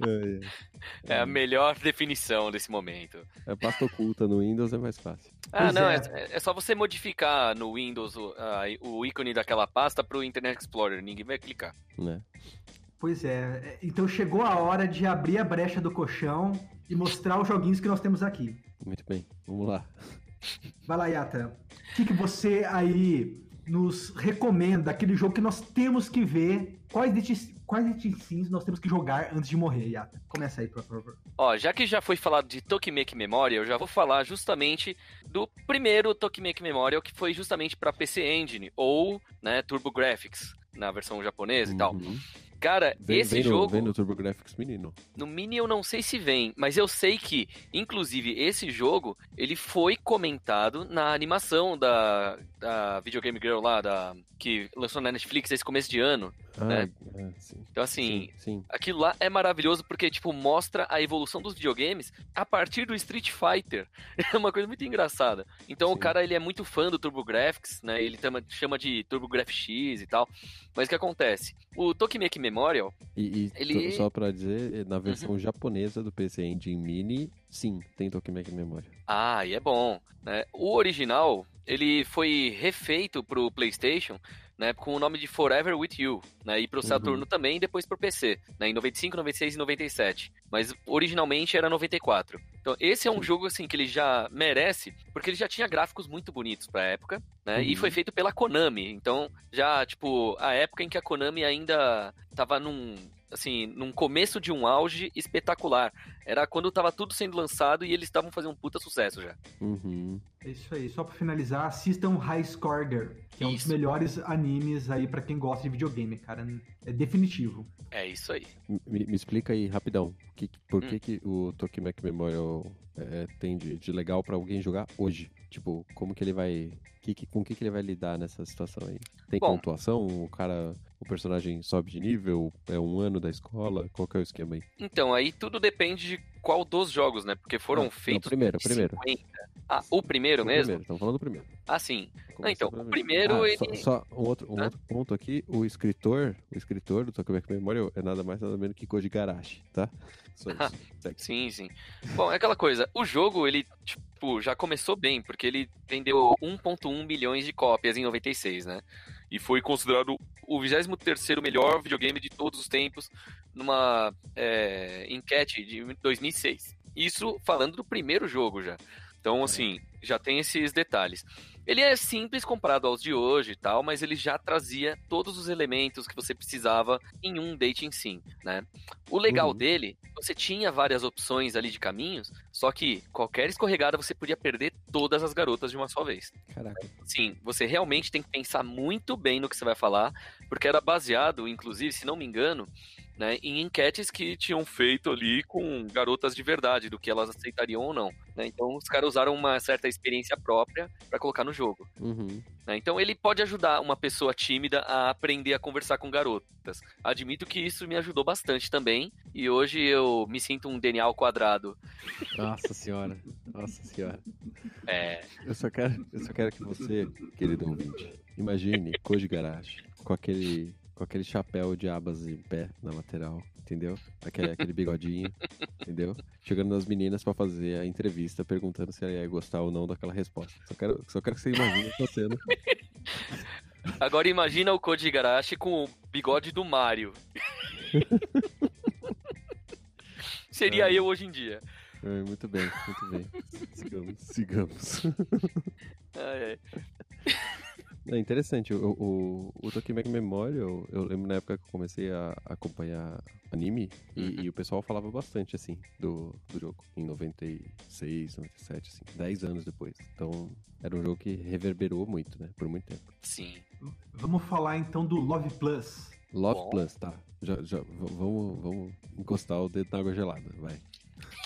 É, É a melhor definição desse momento. é. A pasta oculta no Windows é mais fácil. Ah, Pois não, é. é. é só você modificar no Windows o, a- o ícone daquela pasta pro Internet Explorer. Ninguém vai clicar. Né? Pois é, então chegou a hora de abrir a brecha do colchão e mostrar os joguinhos que nós temos aqui. Muito bem, vamos lá. Vai lá, Yata. O que, que você aí nos recomenda? Aquele jogo que nós temos que ver? Quais dating, quais sims nós temos que jogar antes de morrer, Yata? Começa aí, por favor. Ó, já que já foi falado de Tokimeki Memorial, eu já vou falar justamente do primeiro Tokimeki Memorial, que foi justamente pra PC Engine, ou, né, TurboGrafx, na versão japonesa e tal. Cara, Vem, esse vem jogo... No, vem no TurboGrafx menino. No Mini eu não sei se vem, mas eu sei que, inclusive, esse jogo, ele foi comentado na animação da, da Video Game Girl lá, da, que lançou na Netflix esse começo de ano. Ah, né? é, sim. Então, assim, Sim, sim. aquilo lá é maravilhoso porque, tipo, mostra a evolução dos videogames a partir do Street Fighter. (laughs) É uma coisa muito engraçada. Então, o cara, ele é muito fã do TurboGrafx, né? Ele tama- chama de TurboGrafx e tal. Mas o que acontece? O Tokimeki Memorial, E, e Ele- Uhum. só pra dizer, na versão japonesa do PC Engine Mini, sim, tem Tokimeki Memória. Ah, e é bom, né? O original, ele foi refeito pro PlayStation, né, com o nome de Forever With You, né, e pro Uhum. Saturno também, e depois pro PC, né, em 95, 96 e 97. Mas originalmente era 94. Então, esse é um jogo assim que ele já merece, porque ele já tinha gráficos muito bonitos pra época, né? E Uhum. foi feito pela Konami. Então, já tipo, a época em que a Konami ainda tava num assim, num começo de um auge espetacular. Era quando tava tudo sendo lançado e eles estavam fazendo um puta sucesso já. Uhum. É isso aí. Só pra finalizar, assistam High Score Girl, que é um dos melhores animes aí pra quem gosta de videogame, cara. É definitivo. É isso aí. Me, me explica aí, rapidão, que, por Hum. que, que o Tokimeki Memorial é, tem de, de legal pra alguém jogar hoje? Tipo, como que ele vai... Que, que- com o que, que ele vai lidar nessa situação aí? Tem Bom. pontuação? O cara, o personagem sobe de nível? É um ano da escola? Qual que é o esquema aí? Então, aí tudo depende de qual dos jogos, né? Porque foram Não, não, feitos. primeiro, de primeiro. 50. Ah, o primeiro O mesmo? Primeiro, estamos falando do primeiro. Ah, sim. Começa então, o primeiro, Ah, ele- Só, só um, outro, um Hã? outro ponto aqui, o escritor, o escritor do Tokimeki Memorial é nada mais nada menos que Koji Garashi, tá? Só (laughs) isso. Segue. Sim, sim. Bom, é aquela coisa. O jogo, ele, tipo, já começou bem, porque ele vendeu 1.1 milhões de cópias em 96, né? E foi considerado o 23º melhor videogame de todos os tempos numa é, enquete de 2006. Isso falando do primeiro jogo já. Então, assim, já tem esses detalhes. Ele é simples comparado aos de hoje e tal, mas ele já trazia todos os elementos que você precisava em um dating sim, né? O legal Uhum. dele, você tinha várias opções ali de caminhos, só que qualquer escorregada você podia perder todas as garotas de uma só vez. Caraca. Sim, você realmente tem que pensar muito bem no que você vai falar, porque era baseado, inclusive, se não me engano, né, em enquetes que tinham feito ali com garotas de verdade, do que elas aceitariam ou não. né? Então os caras usaram uma certa experiência própria para colocar no jogo. Uhum. né? Então ele pode ajudar uma pessoa tímida a aprender a conversar com garotas. Admito que isso me ajudou bastante também, e hoje eu me sinto um DNA ao quadrado. Nossa senhora. Nossa senhora. É, Eu só quero, eu só quero que você, querido ouvinte, imagine Koji Garashi com aquele, com aquele chapéu de abas em pé na lateral, entendeu? Aquele, aquele bigodinho, entendeu? Chegando nas meninas pra fazer a entrevista, perguntando se ela ia gostar ou não daquela resposta. Só quero, só quero que você imagine essa cena. Agora imagina o Koji Igarashi com o bigode do Mario. (laughs) Seria É. eu hoje em dia. É, muito bem, muito bem. (laughs) Sigamos, sigamos. Ai, ai. É interessante, o, o, o Tokimeki Memorial, eu lembro na época que eu comecei a acompanhar anime e, Uhum. e o pessoal falava bastante, assim, do, do jogo, em 96, 97, assim, 10 anos depois. Então, era um jogo que reverberou muito, né, por muito tempo. Sim. Vamos falar então do Love Plus. Love Bom. Plus, tá, já, já, vamos, vamos encostar o dedo na água gelada, vai.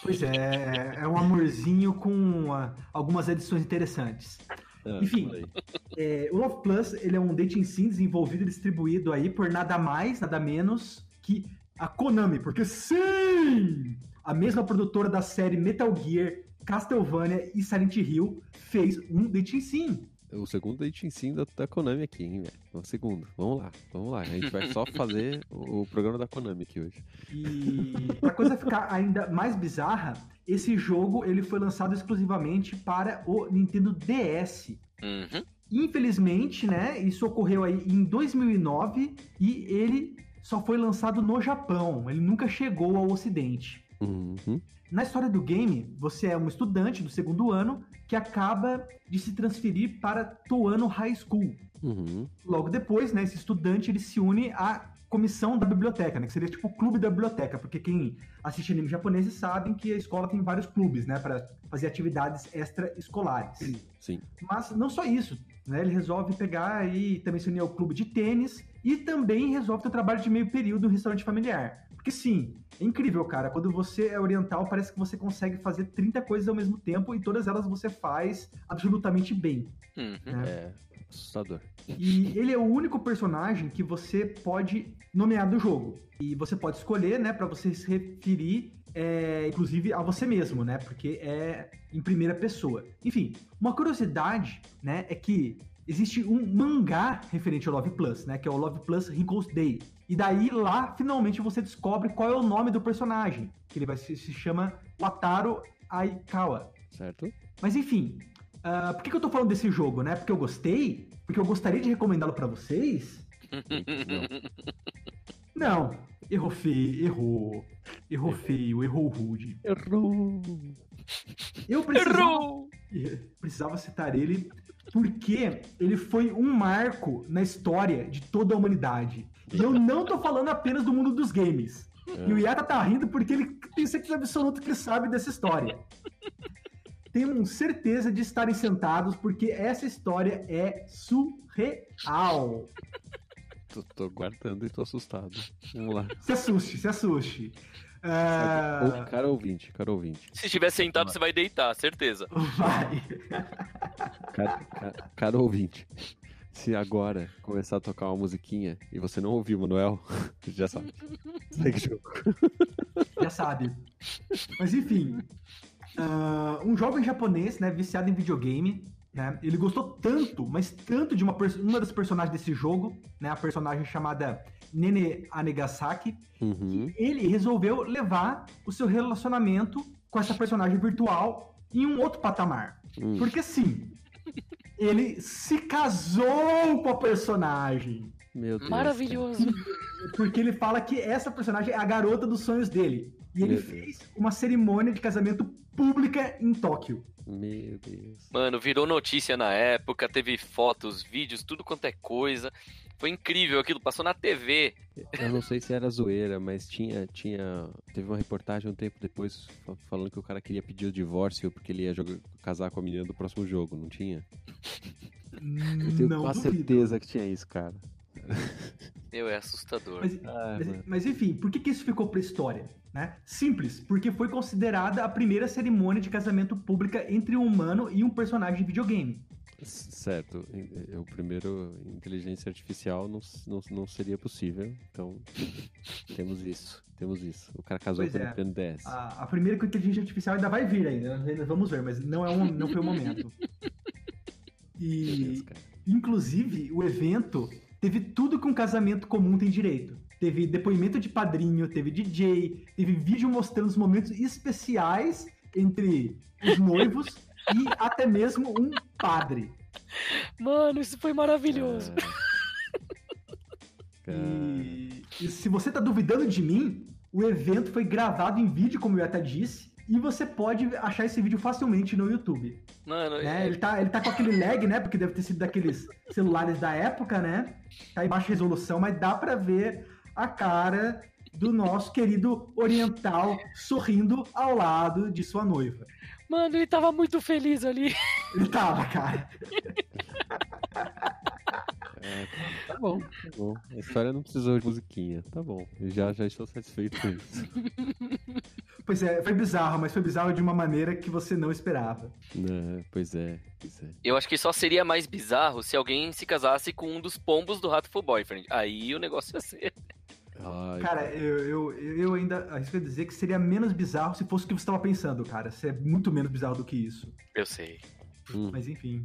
Pois é, é um amorzinho com ah, algumas edições interessantes. Ah, Enfim. É, o Love Plus ele é um dating sim desenvolvido e distribuído aí por nada mais, nada menos que a Konami, porque sim! A mesma produtora da série Metal Gear, Castlevania e Silent Hill fez um dating sim. O segundo dating sim da, da Konami aqui, hein, velho. O segundo. Vamos lá, vamos lá. A gente vai só fazer o, o programa da Konami aqui hoje. E pra coisa ficar ainda mais bizarra, esse jogo ele foi lançado exclusivamente para o Nintendo DS. Uhum. Infelizmente, né, isso ocorreu aí em 2009 e ele só foi lançado no Japão, ele nunca chegou ao ocidente. Uhum. Na história do game, você é um estudante do segundo ano que acaba de se transferir para Toano High School. Uhum. Logo depois, né, esse estudante ele se une à comissão da biblioteca, né, que seria tipo o clube da biblioteca, porque quem assiste anime japoneses sabem que a escola tem vários clubes, né, para fazer atividades extraescolares. Sim. Mas não só isso, né? Ele resolve pegar e também se unir ao clube de tênis e também resolve ter um trabalho de meio período no restaurante familiar. Porque sim, é incrível, cara. Quando você é oriental, parece que você consegue fazer 30 coisas ao mesmo tempo e todas elas você faz absolutamente bem. Uhum. né? É assustador. E ele é o único personagem que você pode nomear do jogo. E você pode escolher, né, para você se referir, é, inclusive, a você mesmo, né? Porque é em primeira pessoa. Enfim, uma curiosidade, né, é que existe um mangá referente ao Love Plus, né? Que é o Love Plus Wrinkles Day. E daí lá, finalmente, você descobre qual é o nome do personagem. Que ele vai se, se chama Wataru Aikawa. Certo? Mas enfim, ah, por que, que eu tô falando desse jogo, né? Porque eu gostei? Porque eu gostaria de recomendá-lo pra vocês? (laughs) Não. Errou feio, errou. Errou feio, errou rude. Errou! Eu precisava, Errou! precisava citar ele porque ele foi um marco na história de toda a humanidade. E eu não tô falando apenas do mundo dos games. E o Yata tá rindo porque ele tem certeza absoluta que sabe dessa história. Tenho certeza de estarem sentados porque essa história é surreal. Tô, tô guardando e tô assustado. Vamos lá. Se assuste, se assuste. Ou, cara ouvinte, cara ouvinte. Se estiver sentado, você vai deitar, certeza. vai. Cara, cara, cara ouvinte. Se agora começar a tocar uma musiquinha e você não ouviu, Manuel, (laughs) já sabe. Segue o jogo. Já sabe. Mas enfim. ah, um jovem japonês, né, viciado em videogame, né? Ele gostou tanto, mas tanto de uma, uma das personagens desse jogo, né? A personagem chamada Nene Anegasaki, Uhum. ele resolveu levar o seu relacionamento com essa personagem virtual em um outro patamar. Hum. Porque sim, ele se casou com a personagem. Meu Deus. Maravilhoso. Porque ele fala que essa personagem é a garota dos sonhos dele. E ele Meu Deus. fez uma cerimônia de casamento pública em Tóquio. Meu Deus. Mano, virou notícia na época, teve fotos, vídeos, tudo quanto é coisa. Foi incrível aquilo, passou na TV. Eu não sei se era zoeira, mas tinha, tinha. Teve uma reportagem um tempo depois fa- falando que o cara queria pedir o divórcio porque ele ia jogar, casar com a menina do próximo jogo, não tinha? Eu tenho Não quase duvido. certeza que tinha isso, cara. Meu, é assustador. Mas, Ah, mas- mas enfim, por que, que isso ficou pra história? Né? Simples, porque foi considerada a primeira cerimônia de casamento pública entre um humano e um personagem de videogame. Certo, o primeiro inteligência artificial não, não, não seria possível, então (laughs) temos isso, temos isso. O cara casou Pois pelo é. Nintendo DS. A, a primeira com inteligência artificial ainda vai vir ainda, ainda vamos ver, mas não, é um, não foi o momento. (laughs) E, cara. inclusive, o evento teve tudo que um casamento comum tem direito. Teve depoimento de padrinho, teve DJ, teve vídeo mostrando os momentos especiais entre os noivos e até mesmo um padre. Mano, isso foi maravilhoso. Cara, E, e se você tá duvidando de mim, o evento foi gravado em vídeo, como eu até disse, e você pode achar esse vídeo facilmente no YouTube. Mano, né? é- Ele, tá, ele tá com aquele lag, né? Porque deve ter sido daqueles (laughs) celulares da época, né? Tá em baixa resolução, mas dá pra ver a cara do nosso querido oriental sorrindo ao lado de sua noiva. mano, ele tava muito feliz ali. Ele tava, cara. (laughs) é, (laughs) tá bom, tá bom. A história não precisou de musiquinha, tá bom. Eu já, já estou satisfeito com isso. (laughs) Pois é, foi bizarro, mas foi bizarro de uma maneira que você não esperava. Né, pois é, pois é. Eu acho que só seria mais bizarro se alguém se casasse com um dos pombos do Rato for Boyfriend. Aí o negócio ia ser. Ai, Cara, eu, eu, eu ainda arrisco a dizer que seria menos bizarro se fosse o que você estava pensando, cara. Isso é muito menos bizarro do que isso. Eu sei. hum, Mas enfim.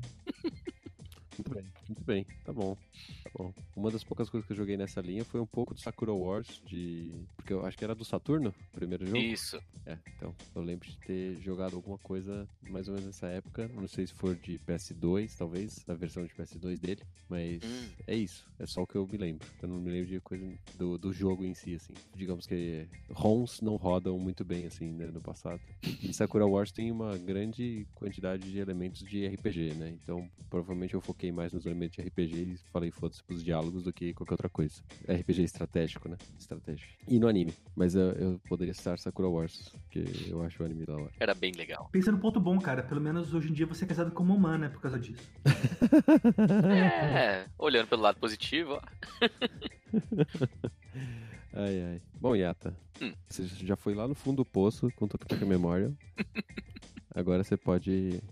muito bem, muito bem, tá bom. Tá bom. Uma das poucas coisas que eu joguei nessa linha foi um pouco de Sakura Wars, de. Porque eu acho que era do Saturno, o primeiro jogo. Isso. É, então, eu lembro de ter jogado alguma coisa mais ou menos nessa época. Não sei se for de PS2, talvez, a versão de PS2 dele. Mas Hum. é isso. É só o que eu me lembro. Eu não me lembro de coisa do, do jogo em si, assim. Digamos que ROMs não rodam muito bem, assim, né, no passado. E Sakura Wars tem uma grande quantidade de elementos de RPG, né? Então, provavelmente eu foquei mais nos elementos de RPG e falei foda-se pros diálogos do que qualquer outra coisa. RPG estratégico, né? Estratégia. E no anime. Mas eu, eu poderia citar Sakura Wars, que eu acho o anime da hora. Era bem legal. Pensa no ponto bom, cara. Pelo menos hoje em dia você é casado com uma humana por causa disso. É, olhando pelo lado positivo, ó. (laughs) Ai, ai. Bom, Yata, Hum. você já foi lá no fundo do poço com o Tokyo Memorial. (laughs) Agora você pode.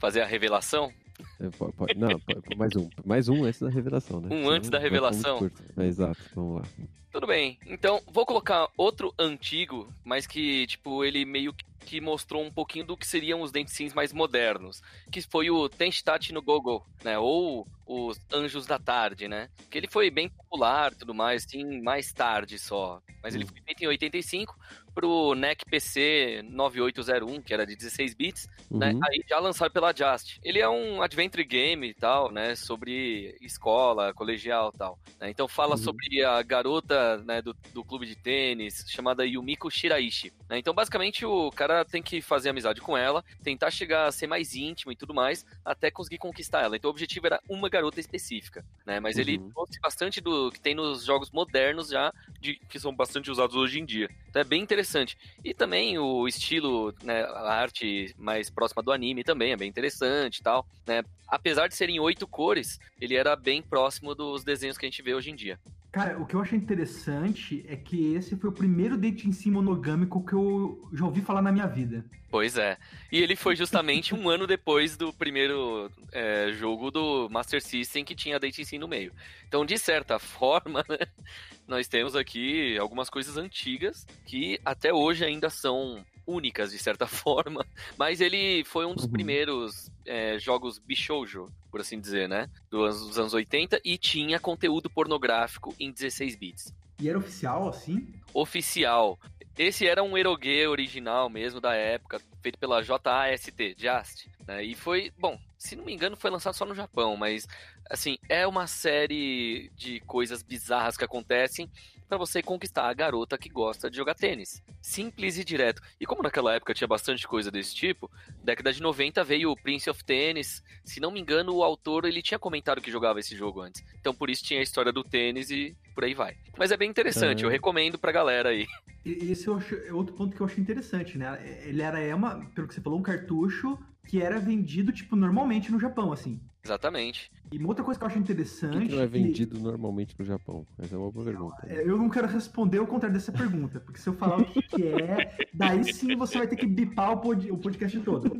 Fazer a revelação? É, po- po- não, po- mais um. Mais um antes da revelação, né? Um Senão antes da revelação. É, exato, vamos lá. Tudo bem. Então, vou colocar outro antigo, mas que, tipo, ele meio que mostrou um pouquinho do que seriam os dentes sims mais modernos. Que foi o Tenshitachi no Gogo, né? Ou os Anjos da Tarde, né? Que ele foi bem popular e tudo mais, assim, mais tarde só. Mas ele foi feito em 85 pro NEC PC 9801, que era de 16 bits, né? Uhum. Aí já lançado pela Just. Ele é um adventure game e tal, né? Sobre escola, colegial e tal. né? Então fala Uhum. sobre a garota né, do, do clube de tênis, chamada Yumiko Shiraishi. né? Então, basicamente, o cara tem que fazer amizade com ela, tentar chegar a ser mais íntimo e tudo mais, até conseguir conquistar ela. Então, o objetivo era uma garota específica, né? Mas ele Uhum. trouxe bastante do que tem nos jogos modernos já, de, que são bastante usados hoje em dia. Então, é bem interessante. E também o estilo, né, a arte mais próxima do anime também é bem interessante e tal, né? Apesar de serem oito cores, ele era bem próximo dos desenhos que a gente vê hoje em dia. Cara, o que eu achei interessante é que esse foi o primeiro dating sim monogâmico que eu já ouvi falar na minha vida. Pois é. E ele foi justamente um ano depois do primeiro é, jogo do Master System que tinha Dating Sim no meio. Então, de certa (laughs) forma, né, nós temos aqui algumas coisas antigas que até hoje ainda são únicas, de certa (laughs) forma. Mas ele foi um dos Uhum. primeiros é, jogos bichoujo, por assim dizer, né? Dos, dos anos 80 e tinha conteúdo pornográfico em 16 bits E era oficial, assim? oficial. Esse era um erogue original mesmo da época, feito pela JAST, Just. Né? E foi, bom, se não me engano, foi lançado só no Japão, mas assim, é uma série de coisas bizarras que acontecem pra você conquistar a garota que gosta de jogar tênis. Simples e direto. E como naquela época tinha bastante coisa desse tipo, década de 90 veio o Prince of Tennis. Se não me engano, o autor ele tinha comentado que jogava esse jogo antes. Então por isso tinha a história do tênis e por aí vai. Mas é bem interessante, Ah. eu recomendo pra galera aí. E- Esse eu acho- é outro ponto que eu achei interessante, né? Ele era é uma, pelo que você falou, um cartucho que era vendido, tipo, normalmente no Japão, assim. Exatamente. E uma outra coisa que eu acho interessante. que, que não é que- vendido normalmente no Japão? Essa é uma boa pergunta. É, Eu não quero responder o contrário dessa pergunta, porque se eu falar o que, que é, daí sim você vai ter que bipar o, o podcast todo.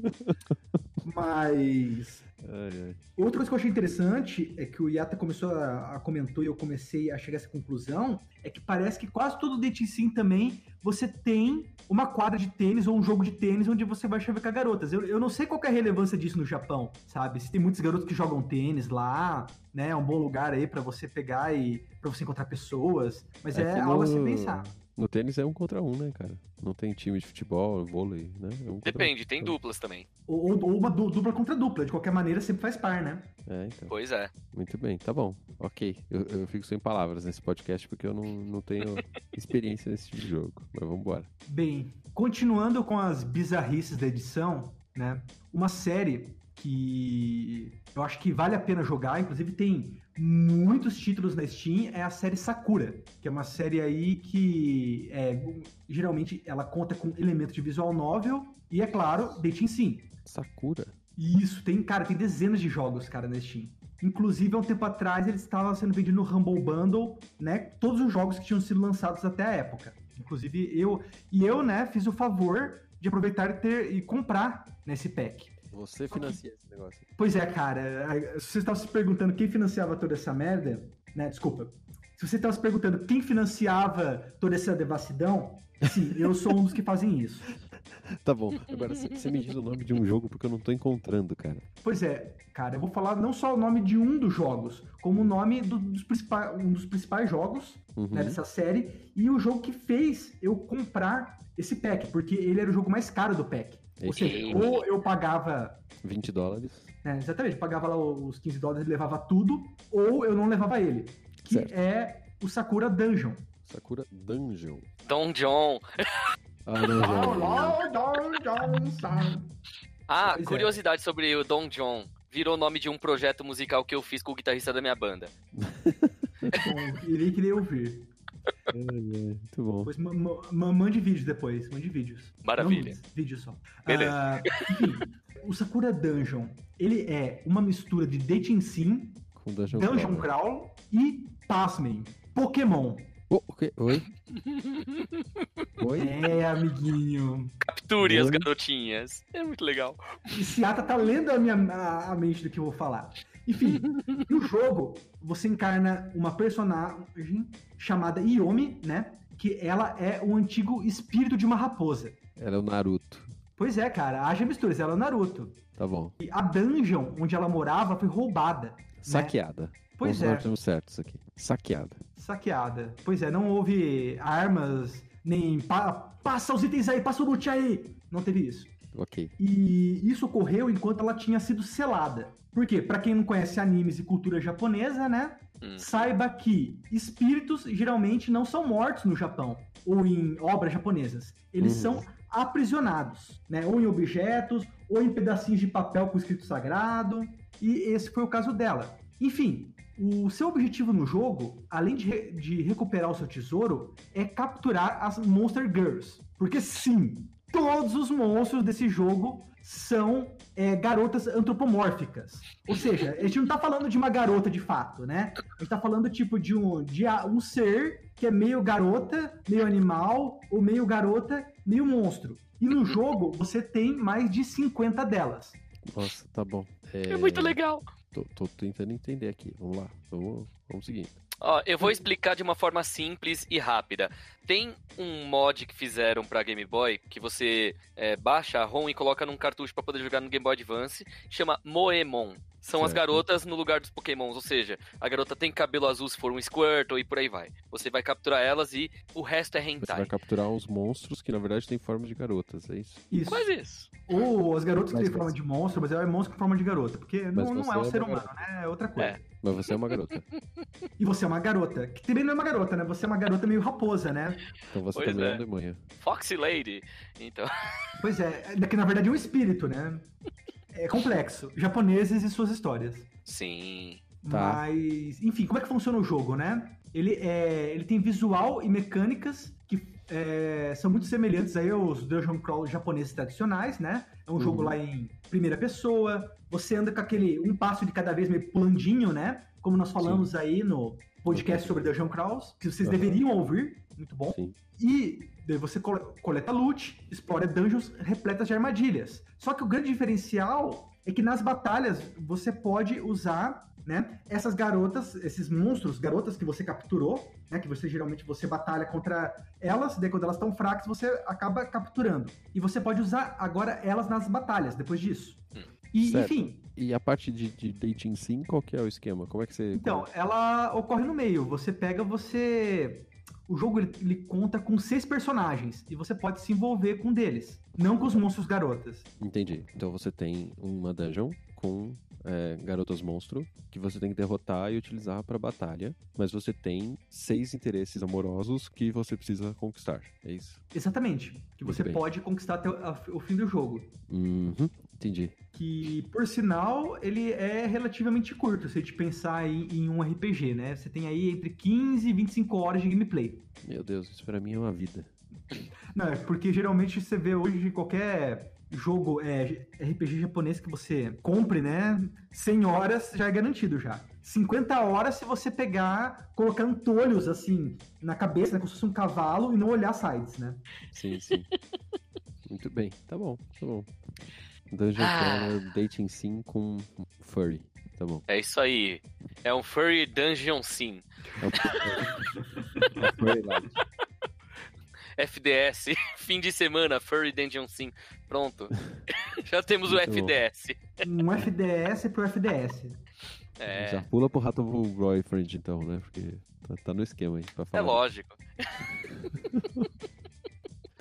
(laughs) Mas. Ai, ai. Outra coisa que eu achei interessante é que o Yata começou a, a comentou e eu comecei a chegar a essa conclusão é que parece que quase todo dating também você tem uma quadra de tênis ou um jogo de tênis onde você vai chavecar garotas. Eu, eu não sei qual é a relevância disso no Japão, sabe? Se tem muitos garotos que jogam tênis lá, né? É um bom lugar aí pra você pegar e para você encontrar pessoas, mas é, que algo a se no- pensar. No tênis é um contra um, né, cara? Não tem time de futebol, vôlei, né? É um contra Depende, tem duplas também. Ou, ou- uma du- dupla contra dupla, de qualquer maneira sempre faz par, né? É, então. Pois é. Muito bem, tá bom. Ok. Eu, eu fico sem palavras nesse podcast porque eu não, não tenho (laughs) experiência nesse tipo de jogo. Mas vamos embora. Bem, continuando com as bizarrices da edição, né? Uma série que eu acho que vale a pena jogar, inclusive tem muitos títulos na Steam, é a série Sakura, que é uma série aí que é, geralmente ela conta com elementos de visual novel e, é claro, dating sim. Sakura? Isso, tem, cara, tem dezenas de jogos, cara, na Steam. Inclusive, há um tempo atrás, ele estava sendo vendido no Humble Bundle, né? Todos os jogos que tinham sido lançados até a época. Inclusive, eu... E eu, né, fiz o favor de aproveitar e, ter, e comprar nesse pack. Você financia esse negócio. Pois é, cara, se você estava se perguntando quem financiava toda essa merda, né, desculpa. Se você estava se perguntando quem financiava toda essa devassidão, sim, eu sou um dos que fazem isso. Tá bom. Agora você me diz o nome de um jogo porque eu não tô encontrando, cara. Pois é, cara, eu vou falar não só o nome de um dos jogos, como o nome do- dos principais, um dos principais jogos Uhum. né, dessa série e o jogo que fez eu comprar esse pack, porque ele era o jogo mais caro do pack. Ou seja, ou eu pagava, 20 dólares. né, exatamente, pagava lá os 15 dólares e levava tudo, ou eu não levava ele, que Certo. é o Sakura Dungeon. Sakura Dungeon. Don John. Ah, não, Ah, é. curiosidade sobre o Don John. Virou nome de um projeto musical que eu fiz com o guitarrista da minha banda. (laughs) Bom, irei querer ouvir. Muito bom. Pois ma- ma- ma- mande vídeos depois, mande vídeos. Maravilha. Vídeos só. Beleza. Ah, enfim, o Sakura Dungeon, ele é uma mistura de dating sim, Com Dungeon, Dungeon. Crawl e, pasmem, Pokémon. Oh, o quê? Oi? Oi? (laughs) É, amiguinho. Capture as Oi? garotinhas. É muito legal. E Seata tá lendo a minha a, a mente do que eu vou falar. Enfim, (laughs) no jogo, você encarna uma personagem chamada Yomi, né? Que ela é o antigo espírito de uma raposa. Ela é o Naruto. Pois é, cara, haja misturas, ela é o Naruto. Tá bom. E a dungeon onde ela morava foi roubada. né? Saqueada. Pois Vamos é. Nós temos certo isso aqui. Saqueada. Saqueada. Pois é, não houve armas, nem pa- passa os itens aí, passa o loot aí. Não teve isso. Ok. E isso ocorreu enquanto ela tinha sido selada. Por quê? Pra quem não conhece animes e cultura japonesa, né? Hum. Saiba que espíritos geralmente não são mortos no Japão ou em obras japonesas. Eles Uhum. são aprisionados, né? Ou em objetos, ou em pedacinhos de papel com escrito sagrado. E esse foi o caso dela. Enfim, o seu objetivo no jogo, além de, re- de recuperar o seu tesouro, é capturar as Monster Girls. Porque sim, todos os monstros desse jogo são é, garotas antropomórficas. Ou seja, a gente não tá falando de uma garota de fato, né? A gente tá falando tipo de um, de um ser que é meio garota, meio animal, ou meio garota, meio monstro. E no jogo você tem mais de 50 delas. Nossa, tá bom. É muito legal. Tô, tô tentando entender aqui. Vamos lá. Vamos, vamos seguindo. Ó, eu vou explicar de uma forma simples e rápida. Tem um mod que fizeram pra Game Boy que você é, baixa a ROM e coloca num cartucho pra poder jogar no Game Boy Advance, chama Moemon. São as Certo. garotas no lugar dos Pokémons, ou seja, a garota tem cabelo azul se for um Squirtle e por aí vai. Você vai capturar elas e o resto é Você vai hentai. capturar uns monstros que na verdade têm forma de garotas, é isso? Isso. Quase isso. Ou as garotas que Mas têm forma de monstro, mas é monstro com forma de garota. Porque Mas não, não é um é ser uma humano, né? É outra coisa. É. Mas você é uma garota. (laughs) E você é uma garota, que também não é uma garota, né? Você é uma garota meio raposa, né? Então você Pois também é é. um demônio. Foxy Lady. Então, (laughs) Pois é, é que na verdade é um espírito, né? É complexo. Japoneses e suas histórias. sim. Tá. Mas, enfim, como é que funciona o jogo, né? Ele, é, ele tem visual e mecânicas que é, são muito semelhantes aí aos dungeon crawl japoneses tradicionais, né? É um jogo Uhum. lá em primeira pessoa. Você anda com aquele um passo de cada vez meio pulandinho, né? Como nós falamos aí no podcast sobre dungeon crawls, que vocês Uhum. deveriam ouvir. Muito bom. Sim. E daí você cole- coleta loot, explora dungeons repletas de armadilhas. Só que o grande diferencial é que nas batalhas você pode usar, né, essas garotas, esses monstros, garotas que você capturou, né, que você geralmente você batalha contra elas, daí quando elas estão fracas você acaba capturando. E você pode usar agora elas nas batalhas depois disso. Hum. E, Certo. enfim, E a parte de, de dating sim, qual que é o esquema? Como é que você. Então, ela ocorre no meio. Você pega, você. O jogo ele, ele conta com seis personagens e você pode se envolver com um deles, não com os monstros garotas. Entendi. Então você tem uma dungeon com é, garotas monstro que você tem que derrotar e utilizar pra batalha, mas você tem seis interesses amorosos que você precisa conquistar. É isso? Exatamente. Que Muito você bem. pode conquistar até o, a- o fim do jogo. Uhum. Entendi. Que, por sinal, ele é relativamente curto, se a gente pensar em, em um RPG, né? Você tem aí entre 15 e 25 horas de gameplay. Meu Deus, isso pra mim é uma vida. (laughs) Não, é porque geralmente você vê hoje qualquer jogo é, RPG japonês que você compre, né? 100 horas já é garantido já. 50 horas se você pegar, colocar antolhos assim na cabeça, né, como se fosse um cavalo e não olhar sides, né? Sim, sim. Muito bem. Tá bom, tá bom. Dungeon Ah. Crawler Dating Sim com Furry. Tá bom. É isso aí. É um Furry Dungeon Sim. É o- (laughs) é o Furry Light. FDS. (laughs) Fim de semana, Furry Dungeon Sim. Pronto. (laughs) Já temos o Muito bom. FDS. Um FDS pro FDS. É, Já pula pro Rato Boyfriend então, né? Porque tá, tá no esquema aí. Pra é falar. lógico.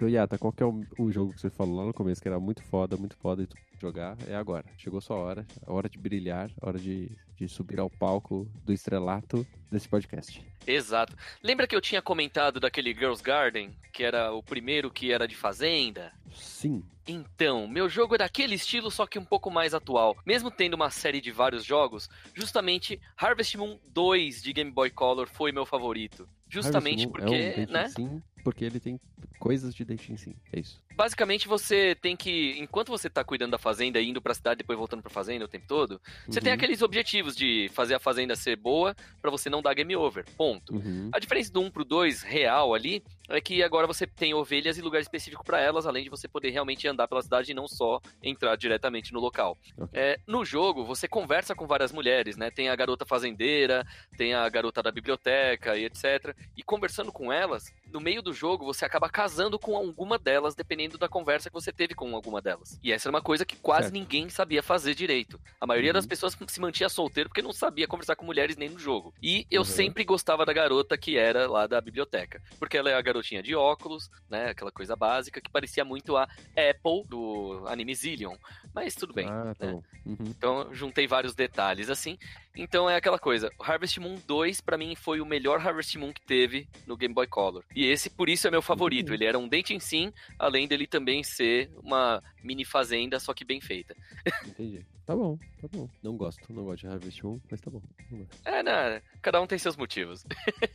Então, Yata, qual que é o, o jogo que você falou lá no começo que era muito foda, muito foda e tu jogar? É agora. Chegou sua hora. A hora de brilhar, a hora de, de subir ao palco do estrelato desse podcast. Exato. Lembra que eu tinha comentado daquele Girls Garden, que era o primeiro que era de fazenda? Sim. Então, meu jogo é daquele estilo, só que um pouco mais atual. Mesmo tendo uma série de vários jogos, justamente Harvest Moon 2 de Game Boy Color foi meu favorito. Justamente porque, é um né? sim porque ele tem coisas de dating sim. É isso. Basicamente, você tem que, enquanto você tá cuidando da fazenda, indo pra cidade, depois voltando pra fazenda o tempo todo, você Uhum. tem aqueles objetivos de fazer a fazenda ser boa pra você não dar game over. Ponto. Uhum. A diferença do 1 pro 2 real ali é que agora você tem ovelhas e lugar específico pra elas, além de você poder realmente andar pela cidade e não só entrar diretamente no local. Ok. É, no jogo, você conversa com várias mulheres, né? Tem a garota fazendeira, tem a garota da biblioteca e etc. E conversando com elas, no meio do jogo, você acaba casando com alguma delas, dependendo da conversa que você teve com alguma delas. E essa era uma coisa que quase Certo. ninguém sabia fazer direito. A maioria Uhum. das pessoas se mantinha solteiro porque não sabia conversar com mulheres nem no jogo. E eu Uhum. sempre gostava da garota que era lá da biblioteca. Porque ela é a garotinha de óculos, né? Aquela coisa básica que parecia muito a Apple do anime Zillion. Mas tudo bem. Ah, tá né? Uhum. Então, juntei vários detalhes assim. Então é aquela coisa. O Harvest Moon 2 pra mim foi o melhor Harvest Moon que teve no Game Boy Color. E esse por isso é meu favorito. Uhum. Ele era um dating sim, além dele também ser uma mini fazenda, só que bem feita. (laughs) Entendi. Tá bom, tá bom. Não gosto, não gosto de Harvest Moon, mas tá bom. Não gosto. É, né? Cada um tem seus motivos.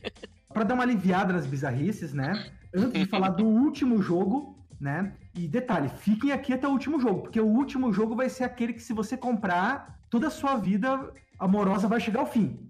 (laughs) Pra dar uma aliviada nas bizarrices, né? Antes de falar do último jogo, né? E detalhe, fiquem aqui até o último jogo, porque o último jogo vai ser aquele que se você comprar, toda a sua vida amorosa vai chegar ao fim.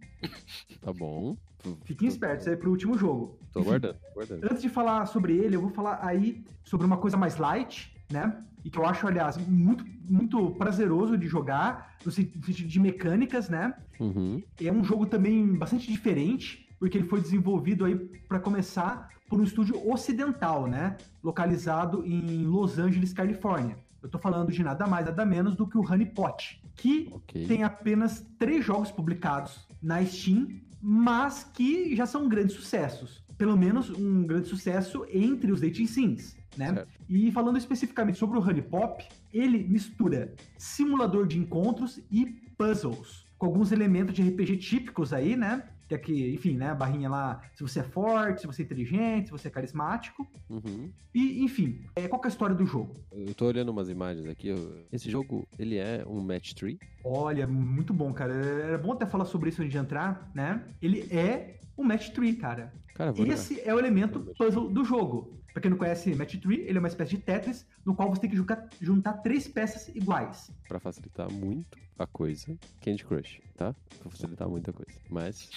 Tá bom. Fiquem espertos aí pro último jogo. Tô aguardando, tô aguardando. Antes de falar sobre ele, eu vou falar aí sobre uma coisa mais light, né? E que eu acho, aliás, muito, muito prazeroso de jogar, no sen- no sentido de mecânicas, né? Uhum. É um jogo também bastante diferente, porque ele foi desenvolvido aí para começar por um estúdio ocidental, né? Localizado em Los Angeles, Califórnia. Eu tô falando de nada mais, nada menos do que o Honey Pot, que Ok. tem apenas três jogos publicados na Steam, mas que já são grandes sucessos. Pelo menos um grande sucesso entre os dating sims, né? Certo. E falando especificamente sobre o Honey Pop, ele mistura simulador de encontros e puzzles, com alguns elementos de RPG típicos aí, né? Que aqui, enfim, né? A barrinha lá, se você é forte, se você é inteligente, se você é carismático. Uhum. E, enfim, é, qual que é a história do jogo? Eu tô olhando umas imagens aqui. Esse jogo, ele é um match tree. Olha, muito bom, cara. Era bom até falar sobre isso antes de entrar, né? Ele é um match tree, cara. Cara, vou jogar. Esse é o elemento puzzle do jogo. Pra quem não conhece Match Tree, ele é uma espécie de Tetris, no qual você tem que juntar, juntar três peças iguais. Pra facilitar muito a coisa, Candy Crush, tá? Pra facilitar muita coisa. Mas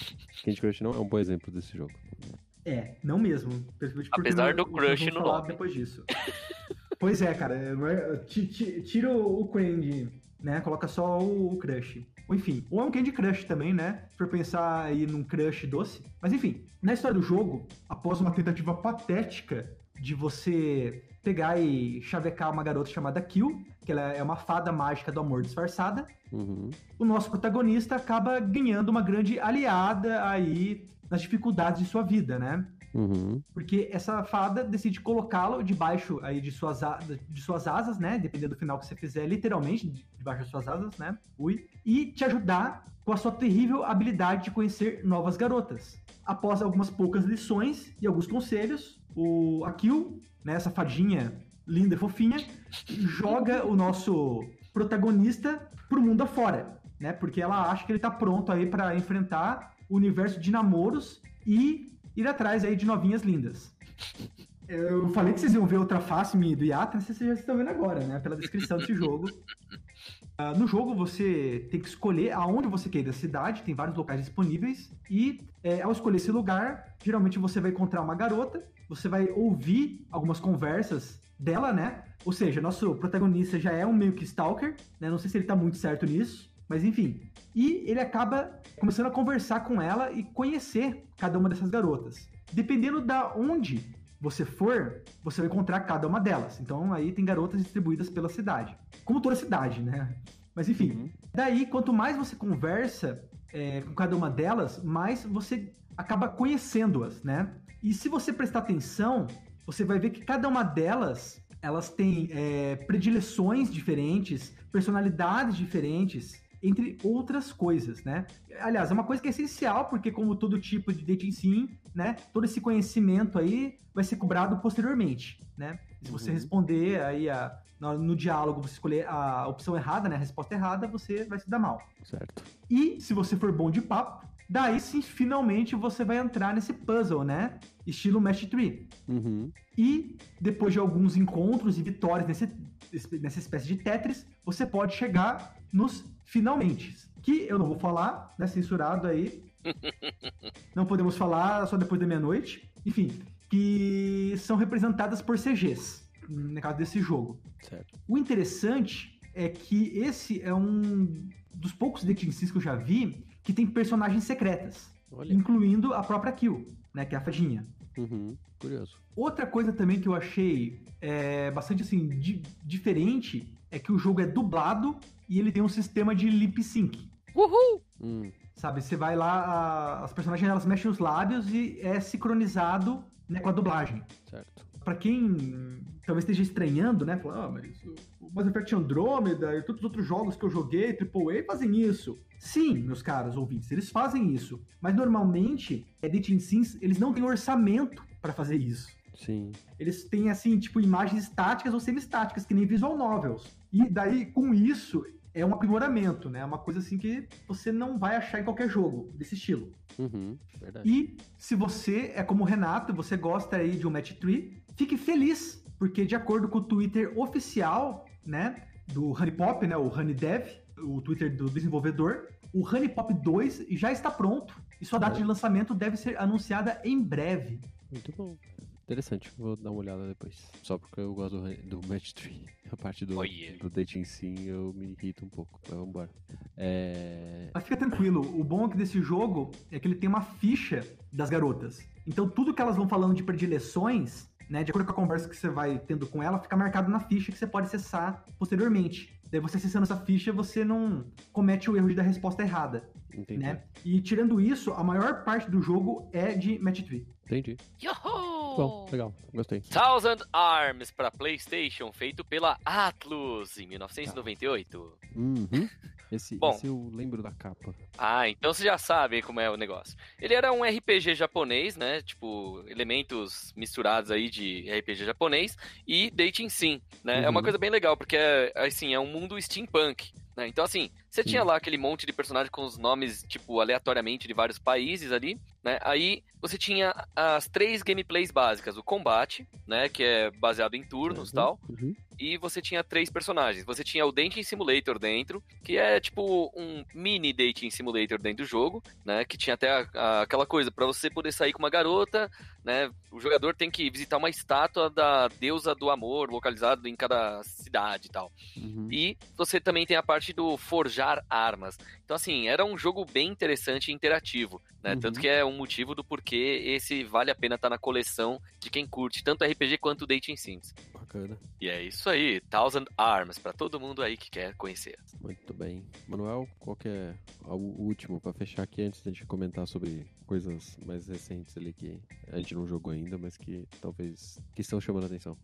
Candy Crush não é um bom exemplo desse jogo. É, não mesmo. Apesar não- do crush no nome. depois disso. pois é, cara. é- ti- Tira o Candy, né? Coloca só o, o Crush. Ou enfim, ou é um Candy Crush também, né? Se for pensar aí num Crush doce. Mas enfim, na história do jogo, após uma tentativa patética de você pegar e chavecar uma garota chamada Kill, que ela é uma fada mágica do amor disfarçada, Uhum. o nosso protagonista acaba ganhando uma grande aliada aí nas dificuldades de sua vida, né? Uhum. Porque essa fada decide colocá-lo debaixo aí de suas, de suas asas, né? Dependendo do final que você fizer, literalmente, de- debaixo das suas asas, né? Ui. E te ajudar com a sua terrível habilidade de conhecer novas garotas. Após algumas poucas lições e alguns conselhos, o Akil, né, essa fadinha linda e fofinha, joga o nosso protagonista pro mundo afora, né? Porque ela acha que ele tá pronto aí para enfrentar o universo de namoros e ir atrás aí de novinhas lindas. Eu falei que vocês iam ver outra face do Yatra, vocês já estão vendo agora, né? Pela descrição desse jogo. Ah, no jogo você tem que escolher aonde você quer ir da cidade, tem vários locais disponíveis, e é, ao escolher esse lugar, geralmente você vai encontrar uma garota, você vai ouvir algumas conversas dela, né? Ou seja, nosso protagonista já é um meio que stalker, né? Não sei se ele tá muito certo nisso, mas enfim. E ele acaba começando a conversar com ela e conhecer cada uma dessas garotas. Dependendo da onde você for, você vai encontrar cada uma delas. Então aí tem garotas distribuídas pela cidade. Como toda cidade, né? Mas enfim. Uhum. Daí, quanto mais você conversa é, com cada uma delas, mais você acaba conhecendo-as, né? E se você prestar atenção, você vai ver que cada uma delas elas têm é, predileções diferentes, personalidades diferentes, entre outras coisas, né? Aliás, é uma coisa que é essencial, porque como todo tipo de dating sim, né? Todo esse conhecimento aí vai ser cobrado posteriormente, né? Se você Uhum. responder aí a, no, no diálogo, você escolher a opção errada, né? A resposta errada, você vai se dar mal. Certo. E se você for bom de papo, Daí sim, finalmente você vai entrar nesse puzzle, né? Estilo Match 3. Uhum. E depois de alguns encontros e vitórias nesse, nessa espécie de Tetris, você pode chegar nos finalmente. Que eu não vou falar, né? Censurado aí. (laughs) não podemos falar só depois da meia-noite. Enfim, que são representadas por CGs, no caso desse jogo. Certo. O interessante é que esse é um dos poucos dating sims que eu já vi que tem personagens secretas, Olha. incluindo a própria Kill, né, que é a fadinha. Uhum. Curioso. Outra coisa também que eu achei é, bastante assim di- diferente é que o jogo é dublado e ele tem um sistema de lip sync. Uhul! Hum. Sabe, você vai lá, a- as personagens elas mexem os lábios e é sincronizado né, com a dublagem. Certo. Pra quem talvez esteja estranhando, né? Falar, ah, mas o Mass Effect Andromeda e todos os outros jogos que eu joguei, AAA, fazem isso. Sim, meus caros ouvintes, eles fazem isso. Mas normalmente, é Dating Sims, eles não têm orçamento pra fazer isso. Sim. Eles têm, assim, tipo, imagens estáticas ou semi-estáticas, que nem visual novels. E daí, com isso, é um aprimoramento, né? É uma coisa, assim, que você não vai achar em qualquer jogo desse estilo. Uhum. Verdade. E se você é como o Renato, você gosta aí de um Match 3, fique feliz, porque de acordo com o Twitter oficial, né, do Honeypop, né, o Honeydev, o Twitter do desenvolvedor, o Honeypop 2 já está pronto e sua data de lançamento deve ser anunciada em breve. Muito bom. Interessante, vou dar uma olhada depois. Só porque eu gosto do, do Match 3. (laughs) A parte do, Oh, yeah. do dating sim eu me irrito um pouco. Mas vambora. É. Mas fica tranquilo, o bom aqui desse jogo é que ele tem uma ficha das garotas. Então tudo que elas vão falando de predileções, né, de acordo com a conversa que você vai tendo com ela, fica marcado na ficha que você pode acessar posteriormente. Daí você acessando essa ficha, você não comete o erro de dar a resposta errada, Entendi. né? E tirando isso, a maior parte do jogo é de match 3. Entendi. Yahoo! Bom, legal. Gostei. Thousand Arms para PlayStation, feito pela Atlus em 1998. Uhum. (laughs) Esse, Bom. esse eu lembro da capa. Ah, então você já sabe como é o negócio. Ele era um RPG japonês, né? Tipo, elementos misturados aí de RPG japonês e dating sim, né? É uma Uhum. coisa bem legal, porque é, assim, é um mundo steampunk. Né? Então, assim, você tinha lá aquele monte de personagem com os nomes, tipo, aleatoriamente de vários países ali, né? Aí você tinha as três gameplays básicas: o combate, né? Que é baseado em turnos e tal. Uhum. E você tinha três personagens. Você tinha o Dating Simulator dentro, que é tipo um mini Dating Simulator dentro do jogo, né? Que tinha até a- a- aquela coisa, pra você poder sair com uma garota, né? O jogador tem que visitar uma estátua da deusa do amor, localizado em cada cidade e tal. Uhum. E você também tem a parte do forjar armas. Então, assim, era um jogo bem interessante e interativo, né? Uhum. Tanto que é um motivo do porquê esse vale a pena estar na coleção de quem curte tanto RPG quanto Dating Sims. Bacana. E é isso aí, Thousand Arms, pra todo mundo aí que quer conhecer. Muito bem. Manuel, qual que é o último pra fechar aqui antes da gente comentar sobre coisas mais recentes ali que a gente não jogou ainda, mas que talvez que estão chamando a atenção.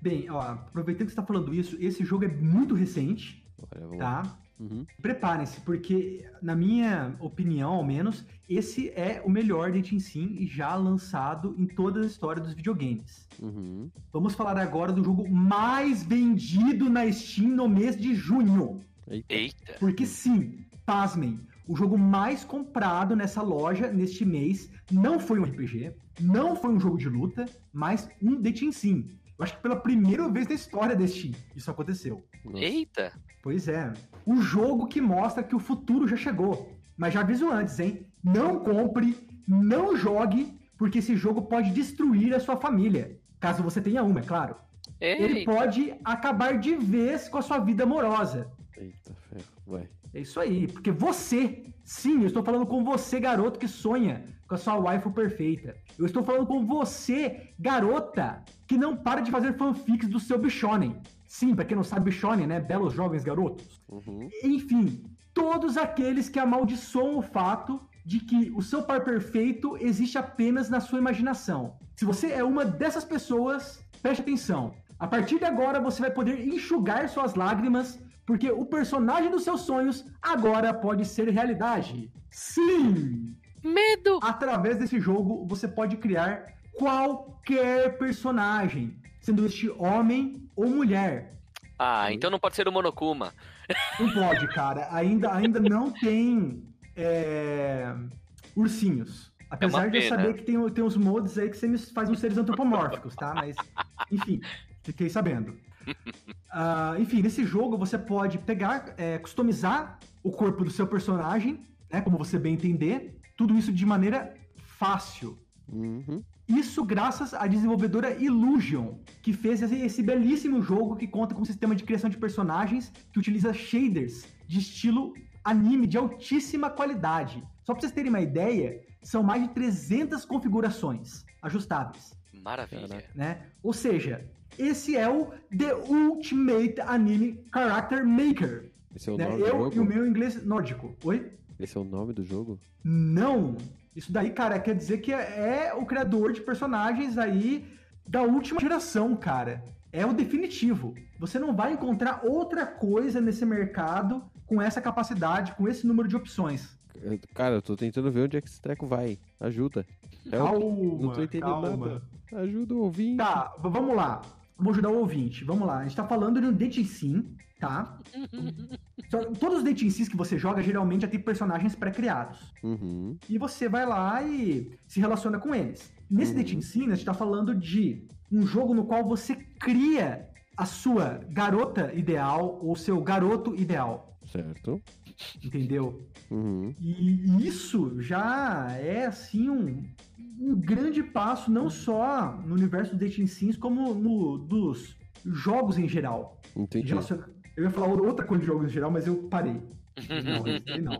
Bem, ó, aproveitando que você tá falando isso, esse jogo é muito recente, Olha, vamos lá. tá? Uhum. Preparem-se, porque, na minha opinião, ao menos, esse é o melhor Dating Sim já lançado em toda a história dos videogames. Uhum. Vamos falar agora do jogo mais vendido na Steam no mês de junho. Eita. Eita! Porque sim, pasmem, o jogo mais comprado nessa loja neste mês não foi um RPG, não foi um jogo de luta, mas um Dating Sim. Eu acho que pela primeira vez na história da Steam isso aconteceu. Nossa. Eita! Pois é. O jogo que mostra que o futuro já chegou. Mas já aviso antes, hein? Não compre, não jogue, porque esse jogo pode destruir a sua família. Caso você tenha uma, é claro. Ele Eita! pode acabar de vez com a sua vida amorosa. Eita, ferro. Vai. É isso aí, porque você, sim, eu estou falando com você, garoto que sonha com a sua waifu perfeita. Eu estou falando com você, garota, que não para de fazer fanfics do seu bichonem. Sim, pra quem não sabe, bichonem, né? Belos jovens garotos. Uhum. Enfim, todos aqueles que amaldiçoam o fato de que o seu par perfeito existe apenas na sua imaginação. Se você é uma dessas pessoas, preste atenção. A partir de agora você vai poder enxugar suas lágrimas, porque o personagem dos seus sonhos agora pode ser realidade. Sim! Medo! Através desse jogo, você pode criar qualquer personagem, sendo este homem ou mulher. Ah, então não pode ser o Monokuma. Não pode, cara. Ainda, ainda não tem. é, ursinhos. Apesar É de eu saber que tem, tem uns mods aí que você me faz uns seres antropomórficos, tá? Mas, enfim, fiquei sabendo. (laughs) Ah, enfim, nesse jogo você pode pegar, é, customizar o corpo do seu personagem, né? Como você bem entender. Tudo isso de maneira fácil. Uhum. Isso graças à desenvolvedora Illusion, que fez esse, belíssimo jogo que conta com um sistema de criação de personagens que utiliza shaders de estilo anime de altíssima qualidade. Só pra vocês terem uma ideia, são mais de 300 configurações ajustáveis, Maravilha. Né? Ou seja, esse é o The Ultimate Anime Character Maker. Esse é o né? nome do Eu jogo? e o meu inglês nórdico. Oi? Esse é o nome do jogo? Não. Isso daí, cara, quer dizer que é o criador de personagens aí da última geração, cara. É o definitivo. Você não vai encontrar outra coisa nesse mercado com essa capacidade, com esse número de opções. Cara, eu tô tentando ver onde é que esse treco vai. Ajuda. É o- Calma, não tô entendendo calma. nada. Ajuda o ouvinte. Tá, vamos lá. Vou ajudar o ouvinte. Vamos lá. A gente tá falando de um Dating Sim, tá? (laughs) Só- Todos os Dating Sims que você joga, geralmente já tem personagens pré-criados. Uhum. e você vai lá e se relaciona com eles. Nesse Uhum. Dating Sim, a gente tá falando de um jogo no qual você cria a sua garota ideal ou seu garoto ideal, Certo. entendeu? Uhum. E isso já é, assim, um, um grande passo, não só no universo do Dating Sims, como no dos jogos em geral. Entendi. Eu ia falar outra coisa de jogos em geral, mas eu parei. Não, não.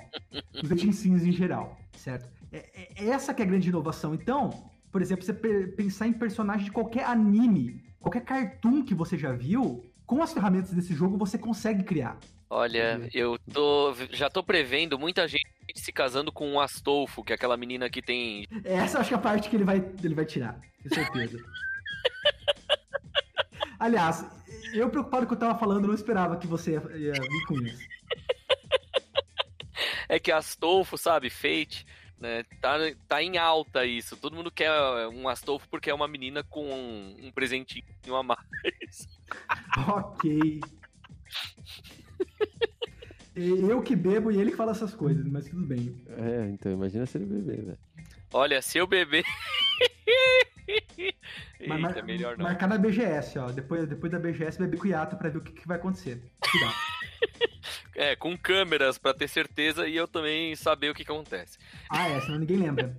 Os dating sims em geral, certo? É, é- essa que é a grande inovação. Então, por exemplo, você pe- pensar em personagem de qualquer anime, qualquer cartoon que você já viu, com as ferramentas desse jogo você consegue criar. Olha, eu tô. Já tô prevendo muita gente se casando com o Astolfo, que é aquela menina que tem. Essa eu acho que é a parte que ele vai, ele vai tirar, com certeza. (laughs) Aliás, eu preocupado com o que eu tava falando, não esperava que você ia, ia vir com isso. É que Astolfo, sabe? Fate. Né? Tá, tá em alta isso. Todo mundo quer um Astolfo porque é uma menina com um, um presentinho a mais. (laughs) Ok. Eu que bebo e ele que fala essas coisas, mas tudo bem. É, então imagina se ele beber, velho. Olha, se eu beber. (laughs) Eita, mar- melhor não. Marcar na BGS, ó. Depois, depois da BGS, beber com o Yato pra ver o que, que vai acontecer. Cuidado. (laughs) É, com câmeras pra ter certeza e eu também saber o que, que acontece. ah, é, senão ninguém lembra.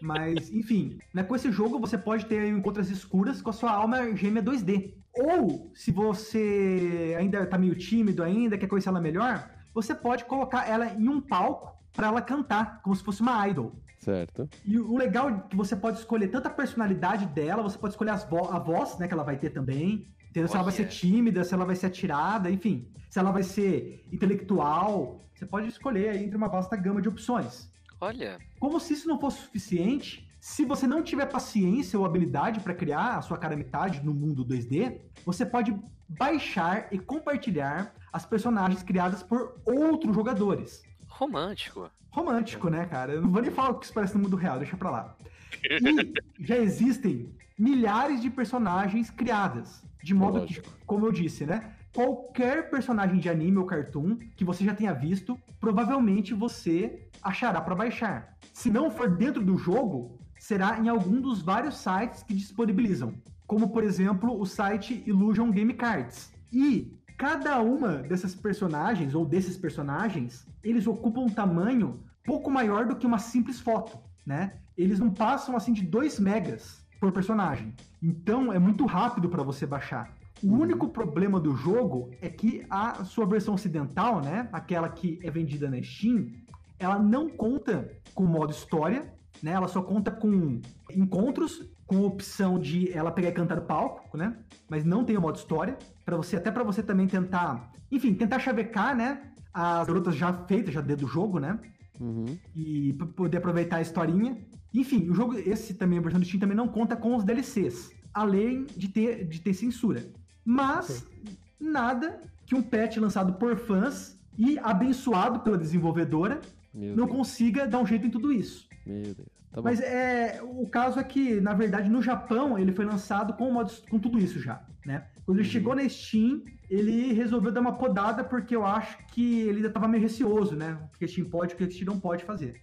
Mas, enfim, né, com esse jogo você pode ter encontros escuras com a sua alma gêmea 2D. Ou, se você ainda tá meio tímido ainda, quer conhecer ela melhor, você pode colocar ela em um palco pra ela cantar, como se fosse uma idol. Certo. E o legal é que você pode escolher tanto a personalidade dela, você pode escolher as vo- a voz, né, que ela vai ter também. Entendeu? Se ela vai ser tímida, se ela vai ser atirada, enfim. Se ela vai ser intelectual. Você pode escolher aí entre uma vasta gama de opções. Olha, Como se isso não fosse suficiente, se você não tiver paciência ou habilidade para criar a sua cara metade no mundo 2D, você pode baixar e compartilhar as personagens criadas por outros jogadores. romântico. Romântico, né, cara? Eu não vou nem falar o que isso parece no mundo real, deixa pra lá. E (laughs) já existem milhares de personagens criadas. De modo que, Lógico. como eu disse, né? Qualquer personagem de anime ou cartoon que você já tenha visto, provavelmente você achará pra baixar. Se não for dentro do jogo, será em algum dos vários sites que disponibilizam. Como, por exemplo, o site Illusion Game Cards. E cada uma dessas personagens, ou desses personagens, eles ocupam um tamanho pouco maior do que uma simples foto, né? Eles não passam assim de 2 megas por personagem. Então é muito rápido para você baixar. O único problema do jogo é que a sua versão ocidental, né, aquela que é vendida na Steam, ela não conta com o modo história, né? Ela só conta com encontros com opção de ela pegar e cantar palco, né? Mas não tem o modo história para você até para você também tentar, enfim, tentar chavecar, né? As garotas já feitas já dentro do jogo, né? Uhum. e poder aproveitar a historinha. Enfim, o jogo, esse também, a versão do Steam também não conta com os DLCs, além de ter, de ter censura. Mas, nada que um patch lançado por fãs e abençoado pela desenvolvedora Meu não Deus. consiga dar um jeito em tudo isso. Meu Deus. Tá. Mas é, o caso é que, na verdade, no Japão ele foi lançado com, modo, com tudo isso já, né? Quando ele Uhum. chegou na Steam, ele resolveu dar uma podada porque eu acho que ele ainda tava meio receoso, né? O que a Steam pode, o que a Steam não pode fazer.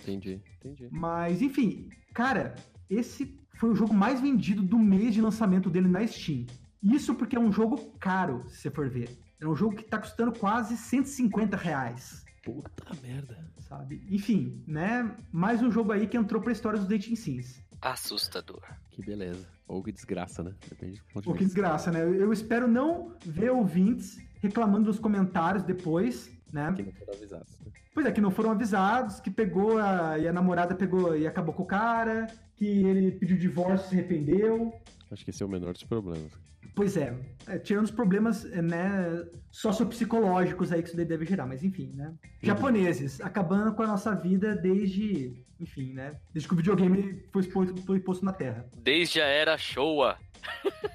Entendi, entendi. Mas, enfim, cara, esse foi o jogo mais vendido do mês de lançamento dele na Steam. Isso porque é um jogo caro, se você for ver. É um jogo que tá custando quase 150 reais. Puta merda. Sabe? Enfim, né? Mais um jogo aí que entrou pra história dos Dating Sims. Assustador. Que beleza. Ou que desgraça, né? Depende do ponto de Pô, que desgraça, né? Eu espero não ver ouvintes reclamando nos comentários depois, né? Que não foram avisados. né? Pois é, que não foram avisados, que pegou a, e a namorada pegou e acabou com o cara, que ele pediu divórcio e se arrependeu. Acho que esse é o menor dos problemas. Pois é, é, tirando os problemas, é, né, sociopsicológicos aí que isso daí deve gerar, mas enfim, né? Japoneses, acabando com a nossa vida desde, enfim, né? Desde que o videogame foi exposto, foi posto na Terra. Desde a era Showa. (laughs)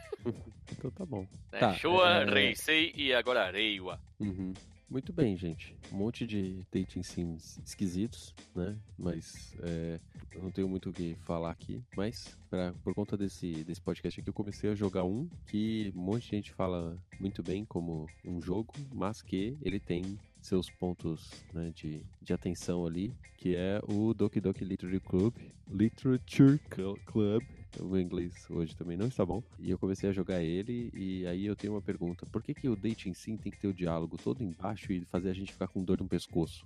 Então tá bom. Né? Tá, Showa, é- Reisei e agora Reiwa. Uhum. Muito bem, gente. Um monte de dating sims esquisitos, né? Mas é, eu não tenho muito o que falar aqui. Mas pra, por conta desse, desse podcast aqui, eu comecei a jogar um que um monte de gente fala muito bem como um jogo, mas que ele tem seus pontos né, de, de atenção ali, que é o Doki Doki Literature Club. Literature Cl- Club. O meu inglês hoje também não está bom. E eu comecei a jogar ele, e aí eu tenho uma pergunta. Por que, que o dating sim tem que ter o diálogo todo embaixo e fazer a gente ficar com dor no pescoço?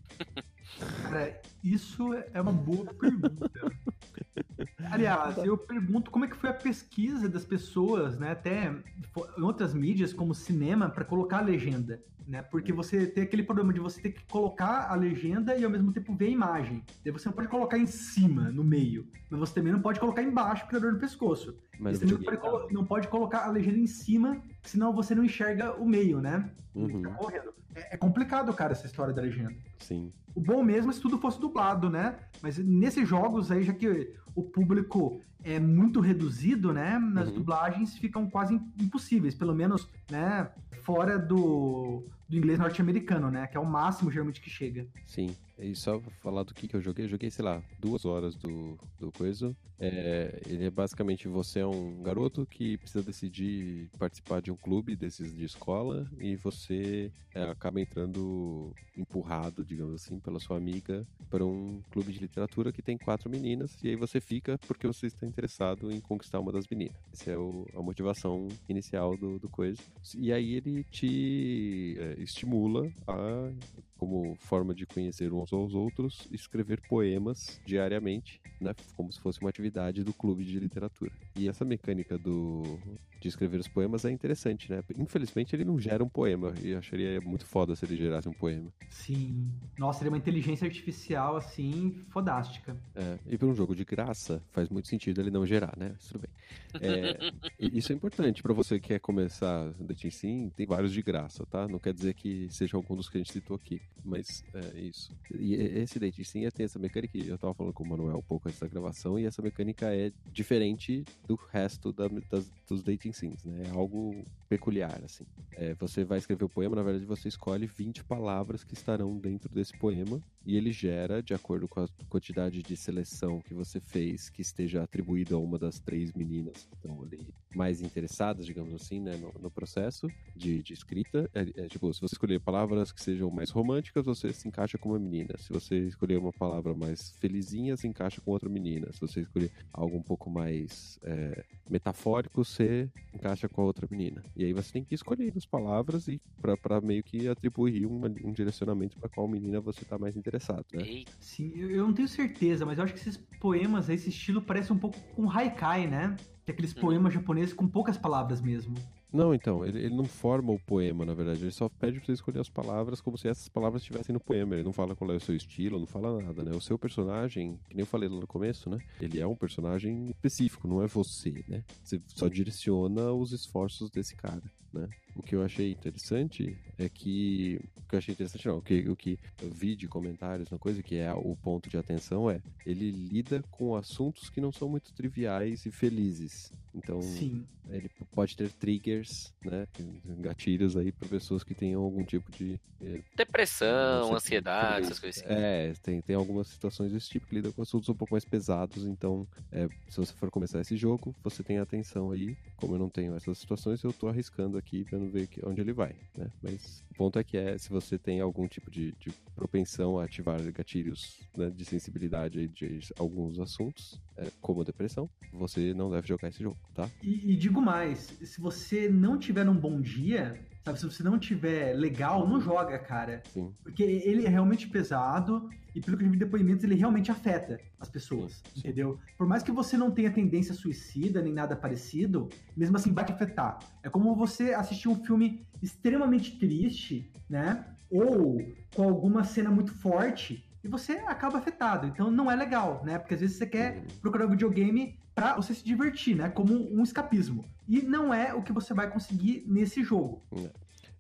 Cara, isso é uma boa pergunta. (laughs) Aliás, eu pergunto como é que foi a pesquisa das pessoas, né, até em outras mídias como cinema para colocar a legenda, né? Porque você tem aquele problema de você ter que colocar a legenda e ao mesmo tempo ver a imagem. Daí você não pode colocar em cima, no meio, mas você também não pode colocar embaixo porque dá dor no pescoço. Mas você também não pode, colo- não pode colocar a legenda em cima, senão você não enxerga o meio, né? Uhum. Fica correndo. É, é complicado, cara, essa história da legenda. Sim. O bom mesmo é se tudo fosse dublado, né? Mas nesses jogos aí, já que o público é muito reduzido, né? Nas Uhum. dublagens ficam quase impossíveis, pelo menos, né? Fora do, do inglês norte-americano, né? Que é o máximo geralmente que chega. Sim. E só falar do que, que eu joguei, eu joguei, sei lá, duas horas do, do coisa. É, ele é basicamente você é um garoto que precisa decidir participar de um clube desses de escola e você é, acaba entrando empurrado, digamos assim, pela sua amiga para um clube de literatura que tem quatro meninas e aí você fica porque você está interessado em conquistar uma das meninas. Essa é o- a motivação inicial do, do coisa. E aí ele te é, estimula a como forma de conhecer uns aos outros, escrever poemas diariamente, né? Como se fosse uma atividade do clube de literatura. E essa mecânica do de escrever os poemas é interessante, né? Infelizmente ele não gera um poema, e eu acharia muito foda se ele gerasse um poema. Sim. Nossa, ele é uma inteligência artificial, assim, fodástica. É, e para um jogo de graça, faz muito sentido ele não gerar, né? Mas Tudo bem. É, (laughs) isso é importante para você que quer começar Dating Sim, tem vários de graça, tá? Não quer dizer que seja algum dos que a gente citou aqui, mas é isso. E esse Dating Sim tem essa mecânica, eu tava falando com o Manuel um pouco antes da gravação, e essa mecânica é diferente do resto da- das- dos Dating Sims, né? É algo peculiar, assim. É, você vai escrever o poema, na verdade você escolhe 20 palavras que estarão dentro desse poema e ele gera, de acordo com a quantidade de seleção que você fez, que esteja atribuído a uma das três meninas que estão ali mais interessadas, digamos assim, né, no, no processo de, de escrita. É, é, tipo, se você escolher palavras que sejam mais românticas, você se encaixa com uma menina. Se você escolher uma palavra mais felizinha, se encaixa com outra menina. Se você escolher algo um pouco mais é, metafórico, você encaixa com a outra menina. E aí você tem que escolher as palavras e para meio que atribuir uma- um direcionamento para qual menina você tá mais interessado, né? Sim, eu, não tenho certeza, mas eu acho que esses poemas, esse estilo parece um pouco com haikai, né? Que é aqueles Uhum. poemas japoneses com poucas palavras mesmo. Não, então, ele, ele não forma o poema, na verdade. Ele só pede pra você escolher as palavras como se essas palavras estivessem no poema. Ele não fala qual é o seu estilo, não fala nada, né? O seu personagem, que nem eu falei lá no começo, né? Ele é um personagem específico, não é você, né? Você só direciona os esforços desse cara, né? O que eu achei interessante é que. O que eu achei interessante, não, o que, o que eu vi de comentários na coisa, que é o ponto de atenção, é ele lida com assuntos que não são muito triviais e felizes, Então, Sim. ele pode ter triggers, né? Gatilhos aí para pessoas que tenham algum tipo de. eh, Depressão, sei, ansiedade, essas coisas assim. É, tem, tem algumas situações desse tipo que lidam com assuntos um pouco mais pesados, então é, se você for começar esse jogo, você tem atenção aí. Como eu não tenho essas situações, eu tô arriscando aqui pra não ver que- onde ele vai, né? Mas o ponto é que é, se você tem algum tipo de, de propensão a ativar gatilhos né, de sensibilidade de alguns assuntos, é, como depressão, você não deve jogar esse jogo, tá? E, e digo mais, se você não tiver um bom dia, sabe, se você não tiver legal, não joga, cara. Sim. Porque ele é realmente pesado e pelo que eu vi de depoimentos, ele realmente afeta as pessoas, sim. entendeu? Por mais que você não tenha tendência suicida nem nada parecido, mesmo assim vai te afetar. É como você assistir um filme extremamente triste, né? Ou com alguma cena muito forte e você acaba afetado. Então não é legal, né? Porque às vezes você quer procurar um videogame pra você se divertir, né? Como um escapismo. E não é o que você vai conseguir nesse jogo.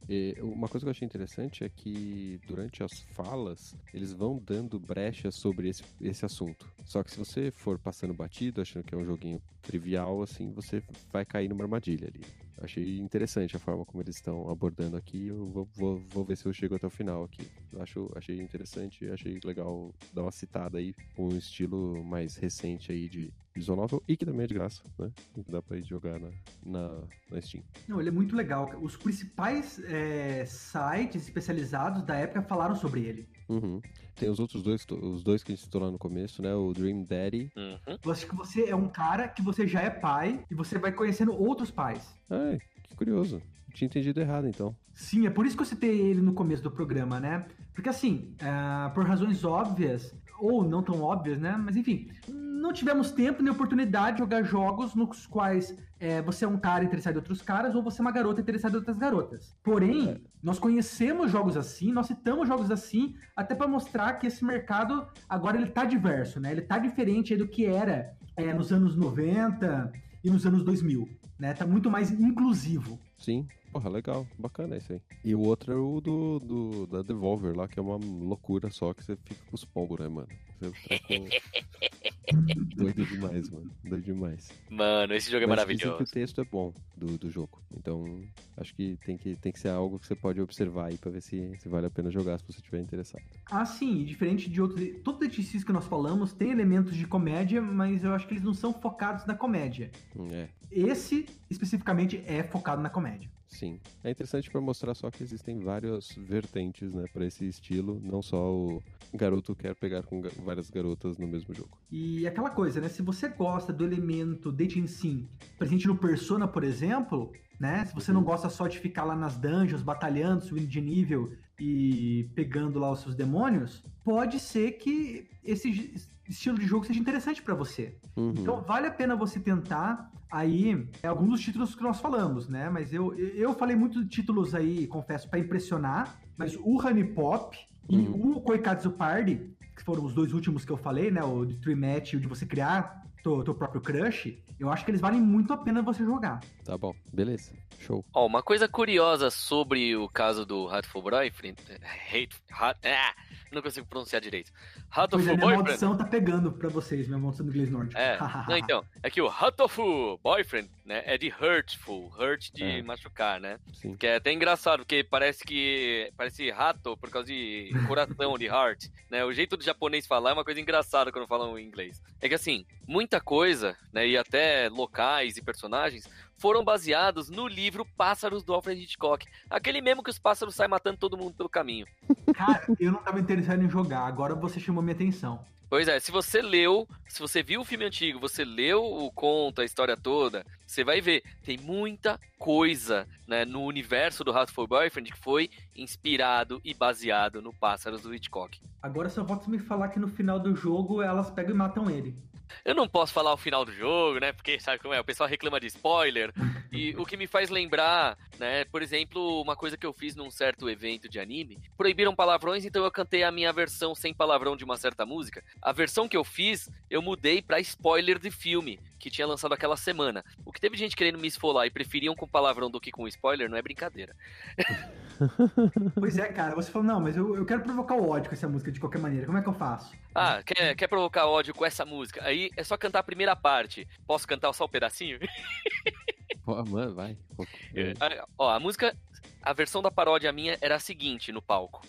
E uma coisa que eu achei interessante é que durante as falas eles vão dando brechas sobre esse, esse assunto. Só que se você for passando batido, achando que é um joguinho trivial, assim, você vai cair numa armadilha ali. Eu achei interessante a forma como eles estão abordando aqui. Eu vou, vou, vou ver se eu chego até o final aqui. Eu acho, achei interessante, achei legal dar uma citada aí com um estilo mais recente aí de visual novel e que também é de graça, né? Dá pra ir jogar na, na, na Steam. Não, ele é muito legal. Os principais é, sites especializados da época falaram sobre ele. Uhum. Tem os outros dois, os dois que a gente citou lá no começo, né? O Dream Daddy. Uhum. Eu acho que você é um cara que você já é pai e você vai conhecendo outros pais. Ai, que curioso. Eu tinha entendido errado, então. Sim, é por isso que eu citei ele no começo do programa, né? Porque assim, ah, por razões óbvias, ou não tão óbvias, né? Mas enfim, não tivemos tempo nem oportunidade de jogar jogos nos quais é, você é um cara interessado em outros caras ou você é uma garota interessada em outras garotas. Porém, nós conhecemos jogos assim, nós citamos jogos assim, até para mostrar que esse mercado agora ele tá diverso, né? Ele tá diferente do que era é, nos anos 90 e nos anos 2000, né? Tá muito mais inclusivo. Sim. Porra, legal. Bacana esse aí. E o outro é o do, do da Devolver lá, que é uma loucura só que você fica com os pombos, né, mano? Você fica com... (laughs) (laughs) Doido demais, mano. Doido demais. Mano, esse jogo é Mas dizem maravilhoso. que o texto é bom do, do jogo. Então, acho que tem, que tem que ser algo que você pode observar aí pra ver se, se vale a pena jogar, se você estiver interessado. Ah, sim, e diferente de outros. Todos esses que nós falamos tem elementos de comédia, mas eu acho que eles não são focados na comédia. Hum, É, Esse, especificamente, é focado na comédia. Sim. É interessante pra mostrar só que existem várias vertentes, né, pra esse estilo. Não só o garoto quer pegar com várias garotas no mesmo jogo. E aquela coisa, né? Se você gosta do elemento dating sim presente no Persona, por exemplo, né? Se você não gosta só de ficar lá nas dungeons, batalhando, subindo de nível e pegando lá os seus demônios, pode ser que esse estilo de jogo seja interessante pra você. Uhum. Então vale a pena você tentar aí é, alguns dos títulos que nós falamos, né? Mas eu, eu falei muito de títulos aí, confesso, pra impressionar, mas o Honey Pop e Uhum. o Koikatsu Party, que foram os dois últimos que eu falei, né? O de Tree Match e o de você criar teu, teu próprio crush, eu acho que eles valem muito a pena você jogar. Tá bom, beleza. Show. Ó, uma coisa curiosa sobre o caso do Hatful Boyfriend. (laughs) Hate, hat, ah, não consigo pronunciar direito. Pois Hatful é, minha Boyfriend. maldição tá pegando pra vocês, minha maldição do inglês nórdico. É, (laughs) não, então, é que o Hatoful Boyfriend, né, é de hurtful, hurt de É. machucar, né? Sim. Que é até engraçado, porque parece que, parece rato por causa de coração, de heart, né? O jeito do japonês falar é uma coisa engraçada quando falam em inglês. É que assim, muita coisa, né, e até locais e personagens foram baseados no livro Pássaros do Alfred Hitchcock. Aquele mesmo que os pássaros saem matando todo mundo pelo caminho. Cara, eu não tava interessado em jogar, agora você chamou minha atenção. Pois é, se você leu, se você viu o filme antigo, você leu o conto, a história toda, você vai ver, tem muita coisa né, no universo do Hatful Boyfriend que foi inspirado e baseado no Pássaros do Hitchcock. Agora só falta me falar que no final do jogo elas pegam e matam ele. Eu não posso falar o final do jogo, né? Porque sabe como é? O pessoal reclama de spoiler. E o que me faz lembrar, né? Por exemplo, uma coisa que eu fiz num certo evento de anime, proibiram palavrões, então eu cantei a minha versão sem palavrão de uma certa música. A versão que eu fiz, eu mudei pra spoiler de filme que tinha lançado aquela semana. O que teve gente querendo me esfolar e preferiam com palavrão do que com spoiler, não é brincadeira. (laughs) pois é, cara, você falou, não, mas eu, eu quero provocar o ódio com essa música de qualquer maneira. Como é que eu faço? Ah, quer, quer provocar ódio com essa música? Aí é só cantar a primeira parte. Posso cantar só o um pedacinho? (laughs) Pô, mano, vai. É, ó, a música, a versão da paródia minha era a seguinte no palco.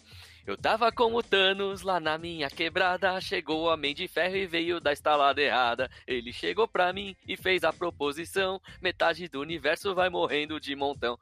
Eu tava com o Thanos lá na minha quebrada. Chegou o Homem de Ferro e veio da estalada errada. Ele chegou pra mim e fez a proposição: metade do universo vai morrendo de montão.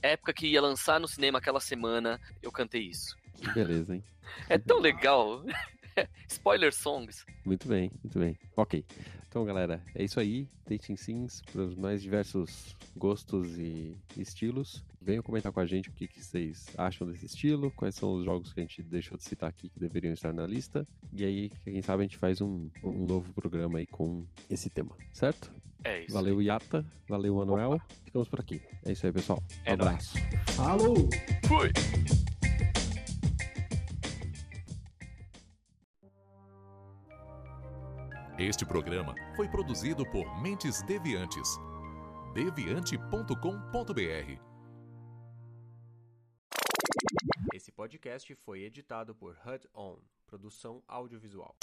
Época que ia lançar no cinema aquela semana, eu cantei isso. Que beleza, hein? É tão legal. (laughs) Spoiler songs. Muito bem, muito bem. Ok. Então, galera, é isso aí. Dating Sims para os mais diversos gostos e estilos. Venham comentar com a gente o que, que, vocês acham desse estilo, quais são os jogos que a gente deixou de citar aqui que deveriam estar na lista. E aí, quem sabe, a gente faz um, um novo programa aí com esse tema, certo? É isso. Valeu, Yata. Valeu, Manuel. Ficamos por aqui. É isso aí, pessoal. Um é abraço. Nóis. Falou! Fui! Este programa foi produzido por Mentes Deviantes. deviante.com.br. Esse podcast foi editado por HUD On, produção audiovisual.